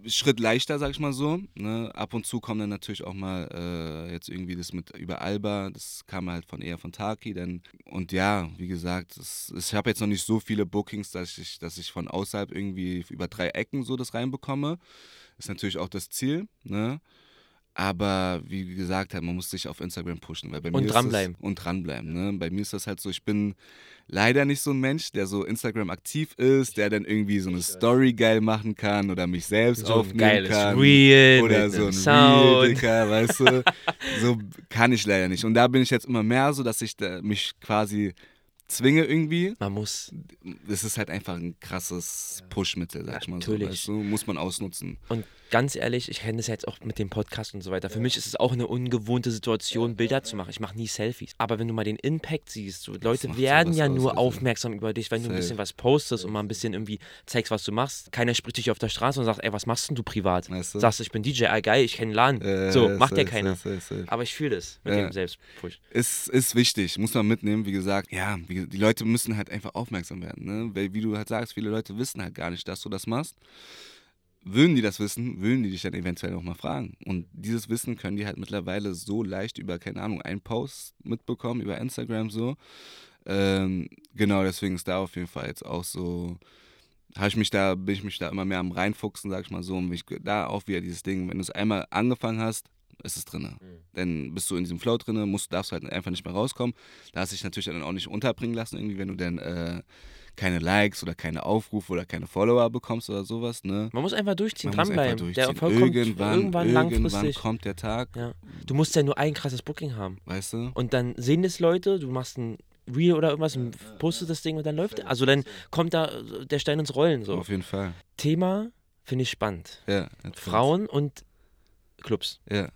Schritt leichter, sag ich mal so. Ne? Ab und zu kommt dann natürlich auch mal äh, jetzt irgendwie das mit über Alba, das kam halt von eher von Taki. Denn, und ja, wie gesagt, das, ich habe jetzt noch nicht so viele Bookings, dass ich, dass ich von außerhalb irgendwie über drei Ecken so das reinbekomme. Ist natürlich auch das Ziel. Ne? Aber wie gesagt, man muss sich auf Instagram pushen. Weil bei und mir dranbleiben. Ist das, und dranbleiben. Ne? Bei mir ist das halt so, ich bin leider nicht so ein Mensch, der so Instagram aktiv ist, der dann irgendwie so eine Story geil machen kann oder mich selbst So aufnehmen geiles kann. Reel oder so ein Sound. Reel, Dicker, weißt du. so kann ich leider nicht. Und da bin ich jetzt immer mehr so, dass ich da mich quasi zwinge irgendwie. Man muss. Das ist halt einfach ein krasses Pushmittel, sag ich mal so. Natürlich. Weißt du? Muss man ausnutzen. Und ganz ehrlich, ich kenne das jetzt auch mit dem Podcast und so weiter. Für mich ist es auch eine ungewohnte Situation, Bilder zu machen. Ich mache nie Selfies. Aber wenn du mal den Impact siehst, so, Leute werden ja nur Alter. aufmerksam über dich, wenn du ein Safe. bisschen was postest und mal ein bisschen irgendwie zeigst, was du machst. Keiner spricht dich auf der Straße und sagt, ey, was machst denn du privat? Weißt du? Sagst, ich bin DJ, ah, geil, ich kenne Laden. Äh, so, macht ja safe, keiner. safe, safe, safe. Aber ich fühle das mit Ja. dem Selbstpush. ist, ist wichtig, muss man mitnehmen, wie gesagt. Ja, wie, die Leute müssen halt einfach aufmerksam werden, ne? Weil, wie du halt sagst, viele Leute wissen halt gar nicht, dass du das machst. Würden die das wissen, würden die dich dann eventuell auch mal fragen. Und dieses Wissen können die halt mittlerweile so leicht über, keine Ahnung, einen Post mitbekommen, über Instagram so. Ähm, genau, deswegen ist da auf jeden Fall jetzt auch so, habe ich mich da, bin ich mich da immer mehr am reinfuchsen, sag ich mal so, und mich da auch wieder dieses Ding, wenn du es einmal angefangen hast, ist es drinne. Dann bist du in diesem Flow drinne, musst, darfst halt einfach nicht mehr rauskommen. Da hast du dich natürlich dann auch nicht unterbringen lassen, irgendwie, wenn du dann äh, keine Likes oder keine Aufrufe oder keine Follower bekommst oder sowas, ne? Man muss einfach durchziehen, Man muss einfach dranbleiben. Der durchziehen. Erfolg kommt irgendwann, irgendwann, irgendwann langfristig. kommt der Tag, Ja. Du musst ja nur ein krasses Booking haben. weißt du? Und dann sehen das Leute, du machst ein Reel oder irgendwas und postest das Ding und dann läuft Also dann kommt da der Stein ins Rollen so. Auf jeden Fall. Thema finde ich spannend. Ja. Frauen und Clubs. Ja.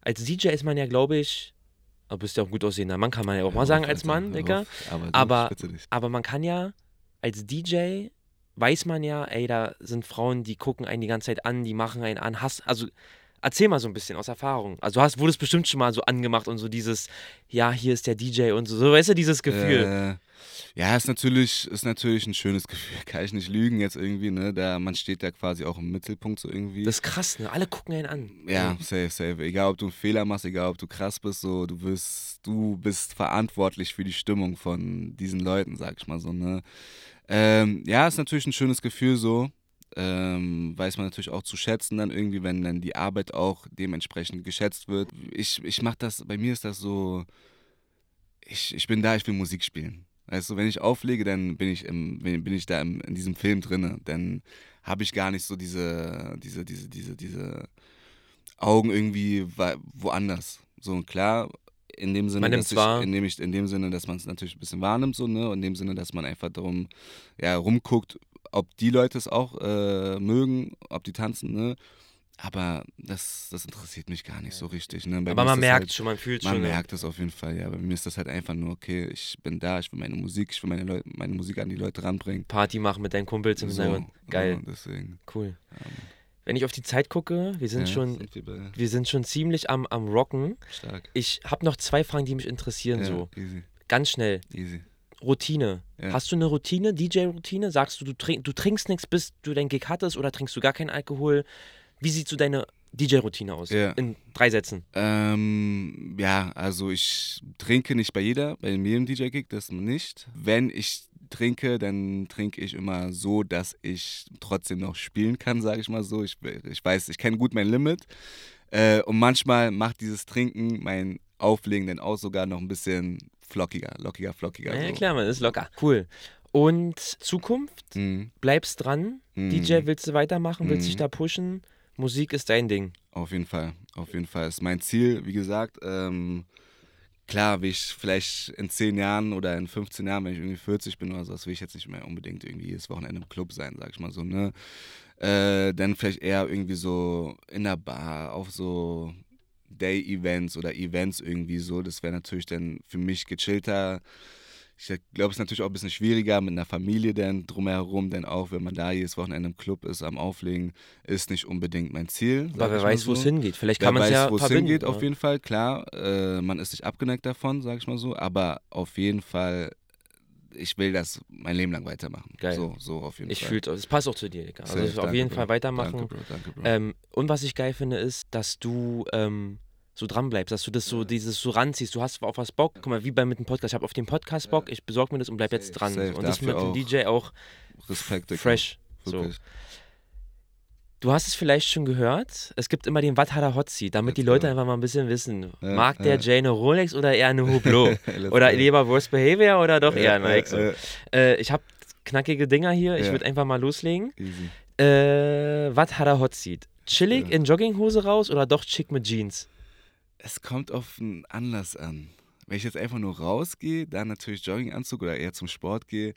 Als DJ ist man ja, glaube ich, du bist ja auch gut aussehender Mann, kann man ja auch mal Hör sagen als Mann, Digga. Aber, Aber-. Aber man kann ja als DJ weiß man ja, ey, da sind Frauen, die gucken einen die ganze Zeit an, die machen einen an. Hast, also erzähl mal so ein bisschen aus Erfahrung. Also du hast, wurdest bestimmt schon mal so angemacht und so dieses, ja, hier ist der DJ und so, so weißt du, dieses Gefühl. Äh, ja, ist natürlich, ist natürlich ein schönes Gefühl. Kann ich nicht lügen jetzt irgendwie, ne? Da, man steht da quasi auch im Mittelpunkt so irgendwie. Das ist krass, ne? Alle gucken einen an. ja, safe, safe. Egal, ob du einen Fehler machst, egal, ob du krass bist, so, du bist, du bist verantwortlich für die Stimmung von diesen Leuten, sag ich mal so, ne? Ähm, ja, ist natürlich ein schönes Gefühl so. Ähm, weiß man natürlich auch zu schätzen dann irgendwie, wenn dann die Arbeit auch dementsprechend geschätzt wird. Ich, ich mach das, bei mir ist das so, ich, ich bin da, ich will Musik spielen. Du, wenn ich auflege, dann bin ich, im, bin ich da im, in diesem Film drin. Dann habe ich gar nicht so diese, diese, diese, diese, diese Augen irgendwie woanders. So und klar, in dem Sinne, dass ich, in dem, ich, in dem Sinne, dass man es natürlich ein bisschen wahrnimmt, so, ne? In dem Sinne, dass man einfach darum ja, rumguckt, ob die Leute es auch äh, mögen, ob die tanzen, ne? Aber das, das interessiert mich gar nicht so richtig. Ne? Bei Aber man merkt halt, schon, man fühlt man schon. ne? merkt es auf jeden Fall, ja. Bei mir ist das halt einfach nur, okay, ich bin da, ich will meine Musik, ich will meine, Leu meine Musik an die Leute ranbringen. Party machen mit deinen Kumpels im Hintergrund. Geil, Ja, deswegen. cool. Ja, Mann. Wenn ich auf die Zeit gucke, wir sind ja, schon, Sind wir sind schon ziemlich am, am Rocken. stark. Ich habe noch zwei Fragen, die mich interessieren, so. easy, Ganz schnell. easy. Routine. Ja. Hast du eine Routine, DJ-Routine? Sagst du, du, trink, du trinkst nichts, bis du dein Gig hattest oder trinkst du gar keinen Alkohol? Wie sieht so deine DJ-Routine aus? Ja. In drei Sätzen. Ähm, ja, also ich trinke nicht bei jeder, bei jedem DJ-Gig, das nicht. Wenn ich trinke, dann trinke ich immer so, dass ich trotzdem noch spielen kann, sage ich mal so. Ich, ich weiß, ich kenne gut mein Limit. Äh, und manchmal macht dieses Trinken mein Auflegen dann auch sogar noch ein bisschen flockiger, lockiger, flockiger. Ja, so. klar, man, ist locker. Cool. Und Zukunft? Mhm. Bleibst dran? Mhm. DJ, willst du weitermachen? Willst Mhm. dich da pushen? Musik ist dein Ding. Auf jeden Fall, auf jeden Fall. ist mein Ziel, wie gesagt. Ähm, klar, will ich vielleicht in 10 Jahren oder in 15 Jahren, wenn ich irgendwie 40 bin oder so, das will ich jetzt nicht mehr unbedingt irgendwie jedes Wochenende im Club sein, sag ich mal so, ne? Äh, dann vielleicht eher irgendwie so in der Bar, auf so Day-Events oder Events irgendwie so. Das wäre natürlich dann für mich gechillter. Ich glaube, es ist natürlich auch ein bisschen schwieriger mit einer Familie dann drumherum, denn auch wenn man da jedes Wochenende im Club ist, am Auflegen, ist nicht unbedingt mein Ziel. Aber wer weiß, so. wo es hingeht. Vielleicht kann man es ja wo es hingeht, ja. auf jeden Fall, klar. Äh, man ist nicht abgeneigt davon, sag ich mal so. Aber auf jeden Fall, ich will das mein Leben lang weitermachen. Geil. So, so auf jeden Ich Fall. fühle es, es passt auch zu dir, Digga. Also Safe, auf danke, jeden Bro. Fall weitermachen. Danke, Bro, danke, Bro. Ähm, und was ich geil finde, ist, dass du ähm, so dran bleibst, dass du das so, dieses so ranziehst. Du hast auf was Bock. Guck mal, wie bei mit dem Podcast. Ich habe auf den Podcast Bock, ich besorge mir das und bleib jetzt Safe, dran. safe. und das mit dem. DJ auch Respekt, Digga. fresh. So. Du hast es vielleicht schon gehört. Es gibt immer den Wat hat er Hot Seat, damit die Leute go. einfach mal ein bisschen wissen. Ja, Mag der ja. Jay eine Rolex oder eher eine Hublot? Oder lieber Worst Behavior oder doch eher Äh, Nike? So. äh, ich habe knackige Dinger hier. Ich Ja. würde einfach mal loslegen. Easy. Äh, was hat er Hot Seat? Chillig Ja. in Jogginghose raus oder doch schick mit Jeans? Es kommt auf einen Anlass an. Wenn ich jetzt einfach nur rausgehe, dann natürlich Jogginganzug oder eher zum Sport gehe.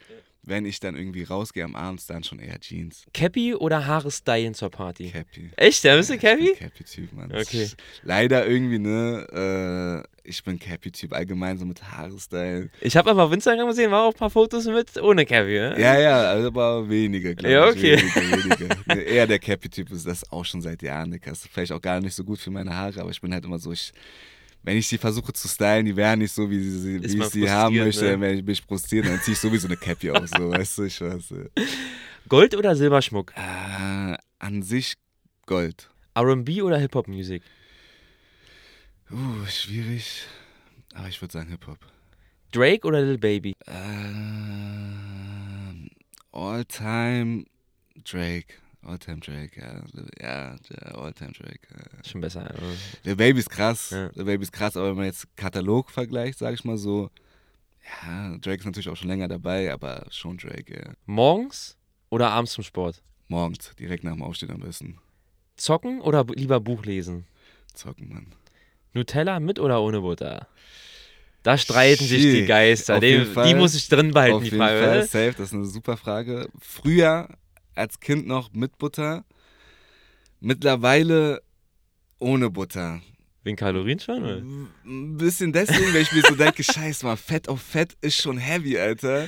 Wenn ich dann irgendwie rausgehe am Abend, dann schon eher Jeans. Cappy oder Haare stylen zur Party? Cappy. Echt? Ja, bist du bin Cappy? Cappy-Typ, Mann. Okay. Leider irgendwie, ne? Äh, ich bin Cappy-Typ, allgemein so mit Haarstyle. Ich habe aber auf Instagram gesehen, war auch ein paar Fotos mit ohne Cappy, ne? Ja, ja, also aber weniger, glaube Ja, ich. okay. Weniger, weniger. Ne, Eher der Cappy-Typ ist das auch schon seit Jahren. Ist vielleicht auch gar nicht so gut für meine Haare, aber ich bin halt immer so, ich, wenn ich sie versuche zu stylen, die wären nicht so, wie, sie, wie ich sie haben möchte, ne? werde ich mich frustrieren, dann ziehe ich sowieso eine Cappy aus, so, weißt du, ich weiß. äh. Gold oder Silberschmuck? Äh, an sich Gold. R&B oder Hip-Hop-Music? Uh, schwierig, aber ich würde sagen Hip-Hop. Drake oder Lil Baby? Ähm, All-Time Drake. All-Time Drake, ja. Ja, ja All-Time Drake. Ja. Schon besser. Also. Der Baby ist krass. Ja. Der Baby ist krass, aber wenn man jetzt Katalog vergleicht, sage ich mal so, ja, Drake ist natürlich auch schon länger dabei, aber schon Drake, ja. Morgens oder abends zum Sport? Morgens, direkt nach dem Aufstehen am besten. Zocken oder lieber Buch lesen? Zocken, Mann. Nutella mit oder ohne Butter? Da streiten sich die. Geister. Auf Die, muss ich drin behalten, Auf die jeden Frage. Fall safe, das ist eine super Frage. Früher als Kind noch mit Butter, mittlerweile ohne Butter. Wegen Kalorien schon? Oder? Ein bisschen deswegen, weil ich mir so denke, scheiß mal, Fett auf Fett ist schon heavy, Alter.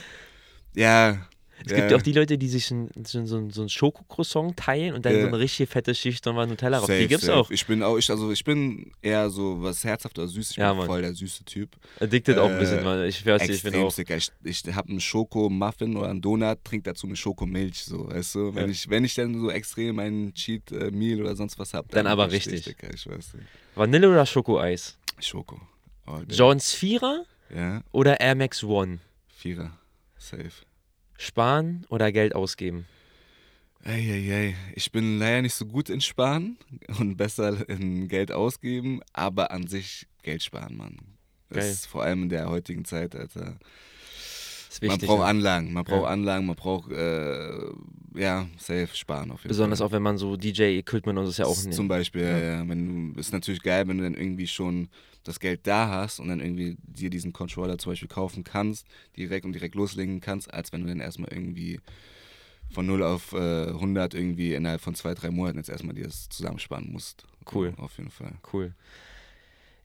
Ja. Es gibt ja auch die Leute, die sich ein, so, ein- so, so ein Schokocroissant teilen und dann so eine richtig fette Schicht nochmal Nutella drauf. Die gibt's safe. auch. Ich bin auch, ich, also ich bin eher so was herzhaft oder süß. Ich Ja, bin Mann. voll der süße Typ. Addicted auch ein Äh, bisschen, Mann. Ich weiß nicht, ich bin auch. sicker. Ich, ich habe einen Schokomuffin oder einen Donut, trink dazu eine Schokomilch, so, weißt du? Wenn, Ja. ich, wenn ich dann so extrem einen Cheat äh, Meal oder sonst was habe, Dann aber richtig. Dicker, ich weiß nicht. Vanille oder Schokoeis? Schoko. All day. Johns Vierer Ja, oder Air Max One? Vierer. Safe. Sparen oder Geld ausgeben? Eieiei. Ich bin leider nicht so gut in Sparen und besser in Geld ausgeben, aber an sich Geld sparen, Mann. Das Geil. ist vor allem in der heutigen Zeit, Alter. ist man wichtig. braucht. Anlagen, man braucht Ja. Anlagen, man braucht, äh, ja, safe sparen auf jeden Besonders Fall. auch, wenn man so DJ-Equipment und so ist ja auch nicht. Zum Beispiel, Ja. ja. wenn ist natürlich geil, wenn du dann irgendwie schon das Geld da hast und dann irgendwie dir diesen Controller zum Beispiel kaufen kannst, direkt und direkt loslegen kannst, als wenn du dann erstmal irgendwie von 0 auf äh, 100 irgendwie innerhalb von zwei, drei Monaten jetzt erstmal dir das zusammensparen musst. Cool. Auf jeden Fall. Cool.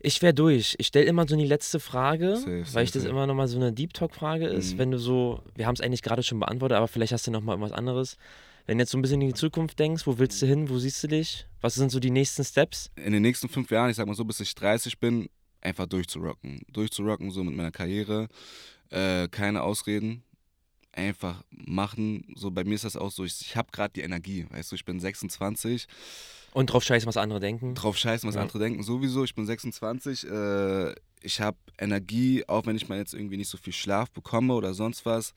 Ich wäre durch. Ich stelle immer so die letzte Frage, Safe, weil safe, ich das safe. immer nochmal so eine Deep Talk-Frage ist. Mhm. Wenn du so, wir haben es eigentlich gerade schon beantwortet, aber vielleicht hast du nochmal irgendwas anderes. Wenn du jetzt so ein bisschen in die Zukunft denkst, wo willst du hin, wo siehst du dich? Was sind so die nächsten Steps? in den nächsten fünf Jahren, ich sag mal so, bis ich 30 bin, einfach durchzurocken. Durchzurocken, so mit meiner Karriere. Äh, keine Ausreden. Einfach machen. So bei mir ist das auch so, ich, ich habe gerade die Energie, weißt du, ich bin 26, Und drauf scheißen, was andere denken. drauf scheißen, was Ja. andere denken, sowieso, ich bin 26, äh, ich habe Energie, auch wenn ich mal jetzt irgendwie nicht so viel Schlaf bekomme oder sonst was,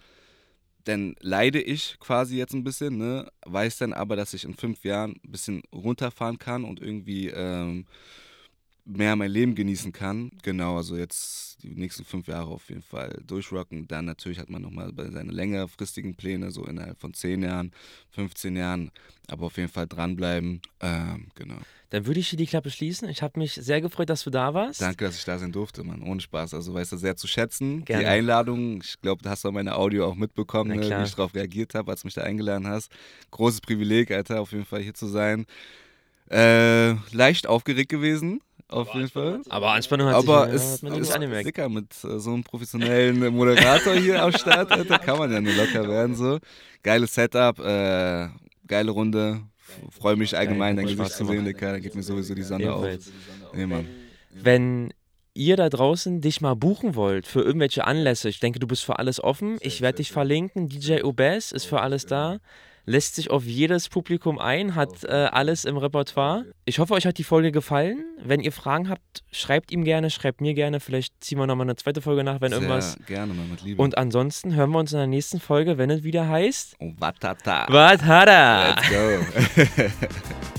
dann leide ich quasi jetzt ein bisschen, ne? weiß dann aber, dass ich in fünf Jahren ein bisschen runterfahren kann und irgendwie ähm, mehr mein Leben genießen kann. Genau, also jetzt die nächsten fünf Jahre auf jeden Fall durchrocken. Dann natürlich hat man nochmal seine längerfristigen Pläne, so innerhalb von 10 Jahren, 15 Jahren, aber auf jeden Fall dranbleiben. Ähm, genau. Dann würde ich hier die Klappe schließen. Ich habe mich sehr gefreut, dass du da warst. Danke, dass ich da sein durfte, Mann. Ohne Spaß. Also weißt du, sehr zu schätzen. Gerne. Die Einladung, ich glaube, du hast auch meine Audio auch mitbekommen, ne, wie ich darauf reagiert habe, als du mich da eingeladen hast. Großes Privileg, Alter, auf jeden Fall hier zu sein. Äh, leicht aufgeregt gewesen, auf jeden Fall. Aber Anspannung hat Aber sich, man nicht ist angemerkt. sicker mit äh, so einem professionellen Moderator hier am Start, Alter, kann man ja nur locker werden so. Geiles Setup, äh, geile Runde. Freue mich allgemein, dein Gesicht zu sehen. Dicker. Da geht mir sowieso die Sonne auf. Nee, Mann. Wenn ihr da draußen dich mal buchen wollt für irgendwelche Anlässe, ich denke, du bist für alles offen. Ich werde dich verlinken. DJ Obes ist für alles da. Lässt sich auf jedes Publikum ein, hat äh, alles im Repertoire. Ich hoffe, euch hat die Folge gefallen. Wenn ihr Fragen habt, schreibt ihm gerne, schreibt mir gerne. Vielleicht ziehen wir nochmal eine zweite Folge nach, wenn irgendwas. Sehr gerne, Mann, mit Liebe. Und ansonsten hören wir uns in der nächsten Folge, wenn es wieder heißt. oh, watata. Hat er? Let's go.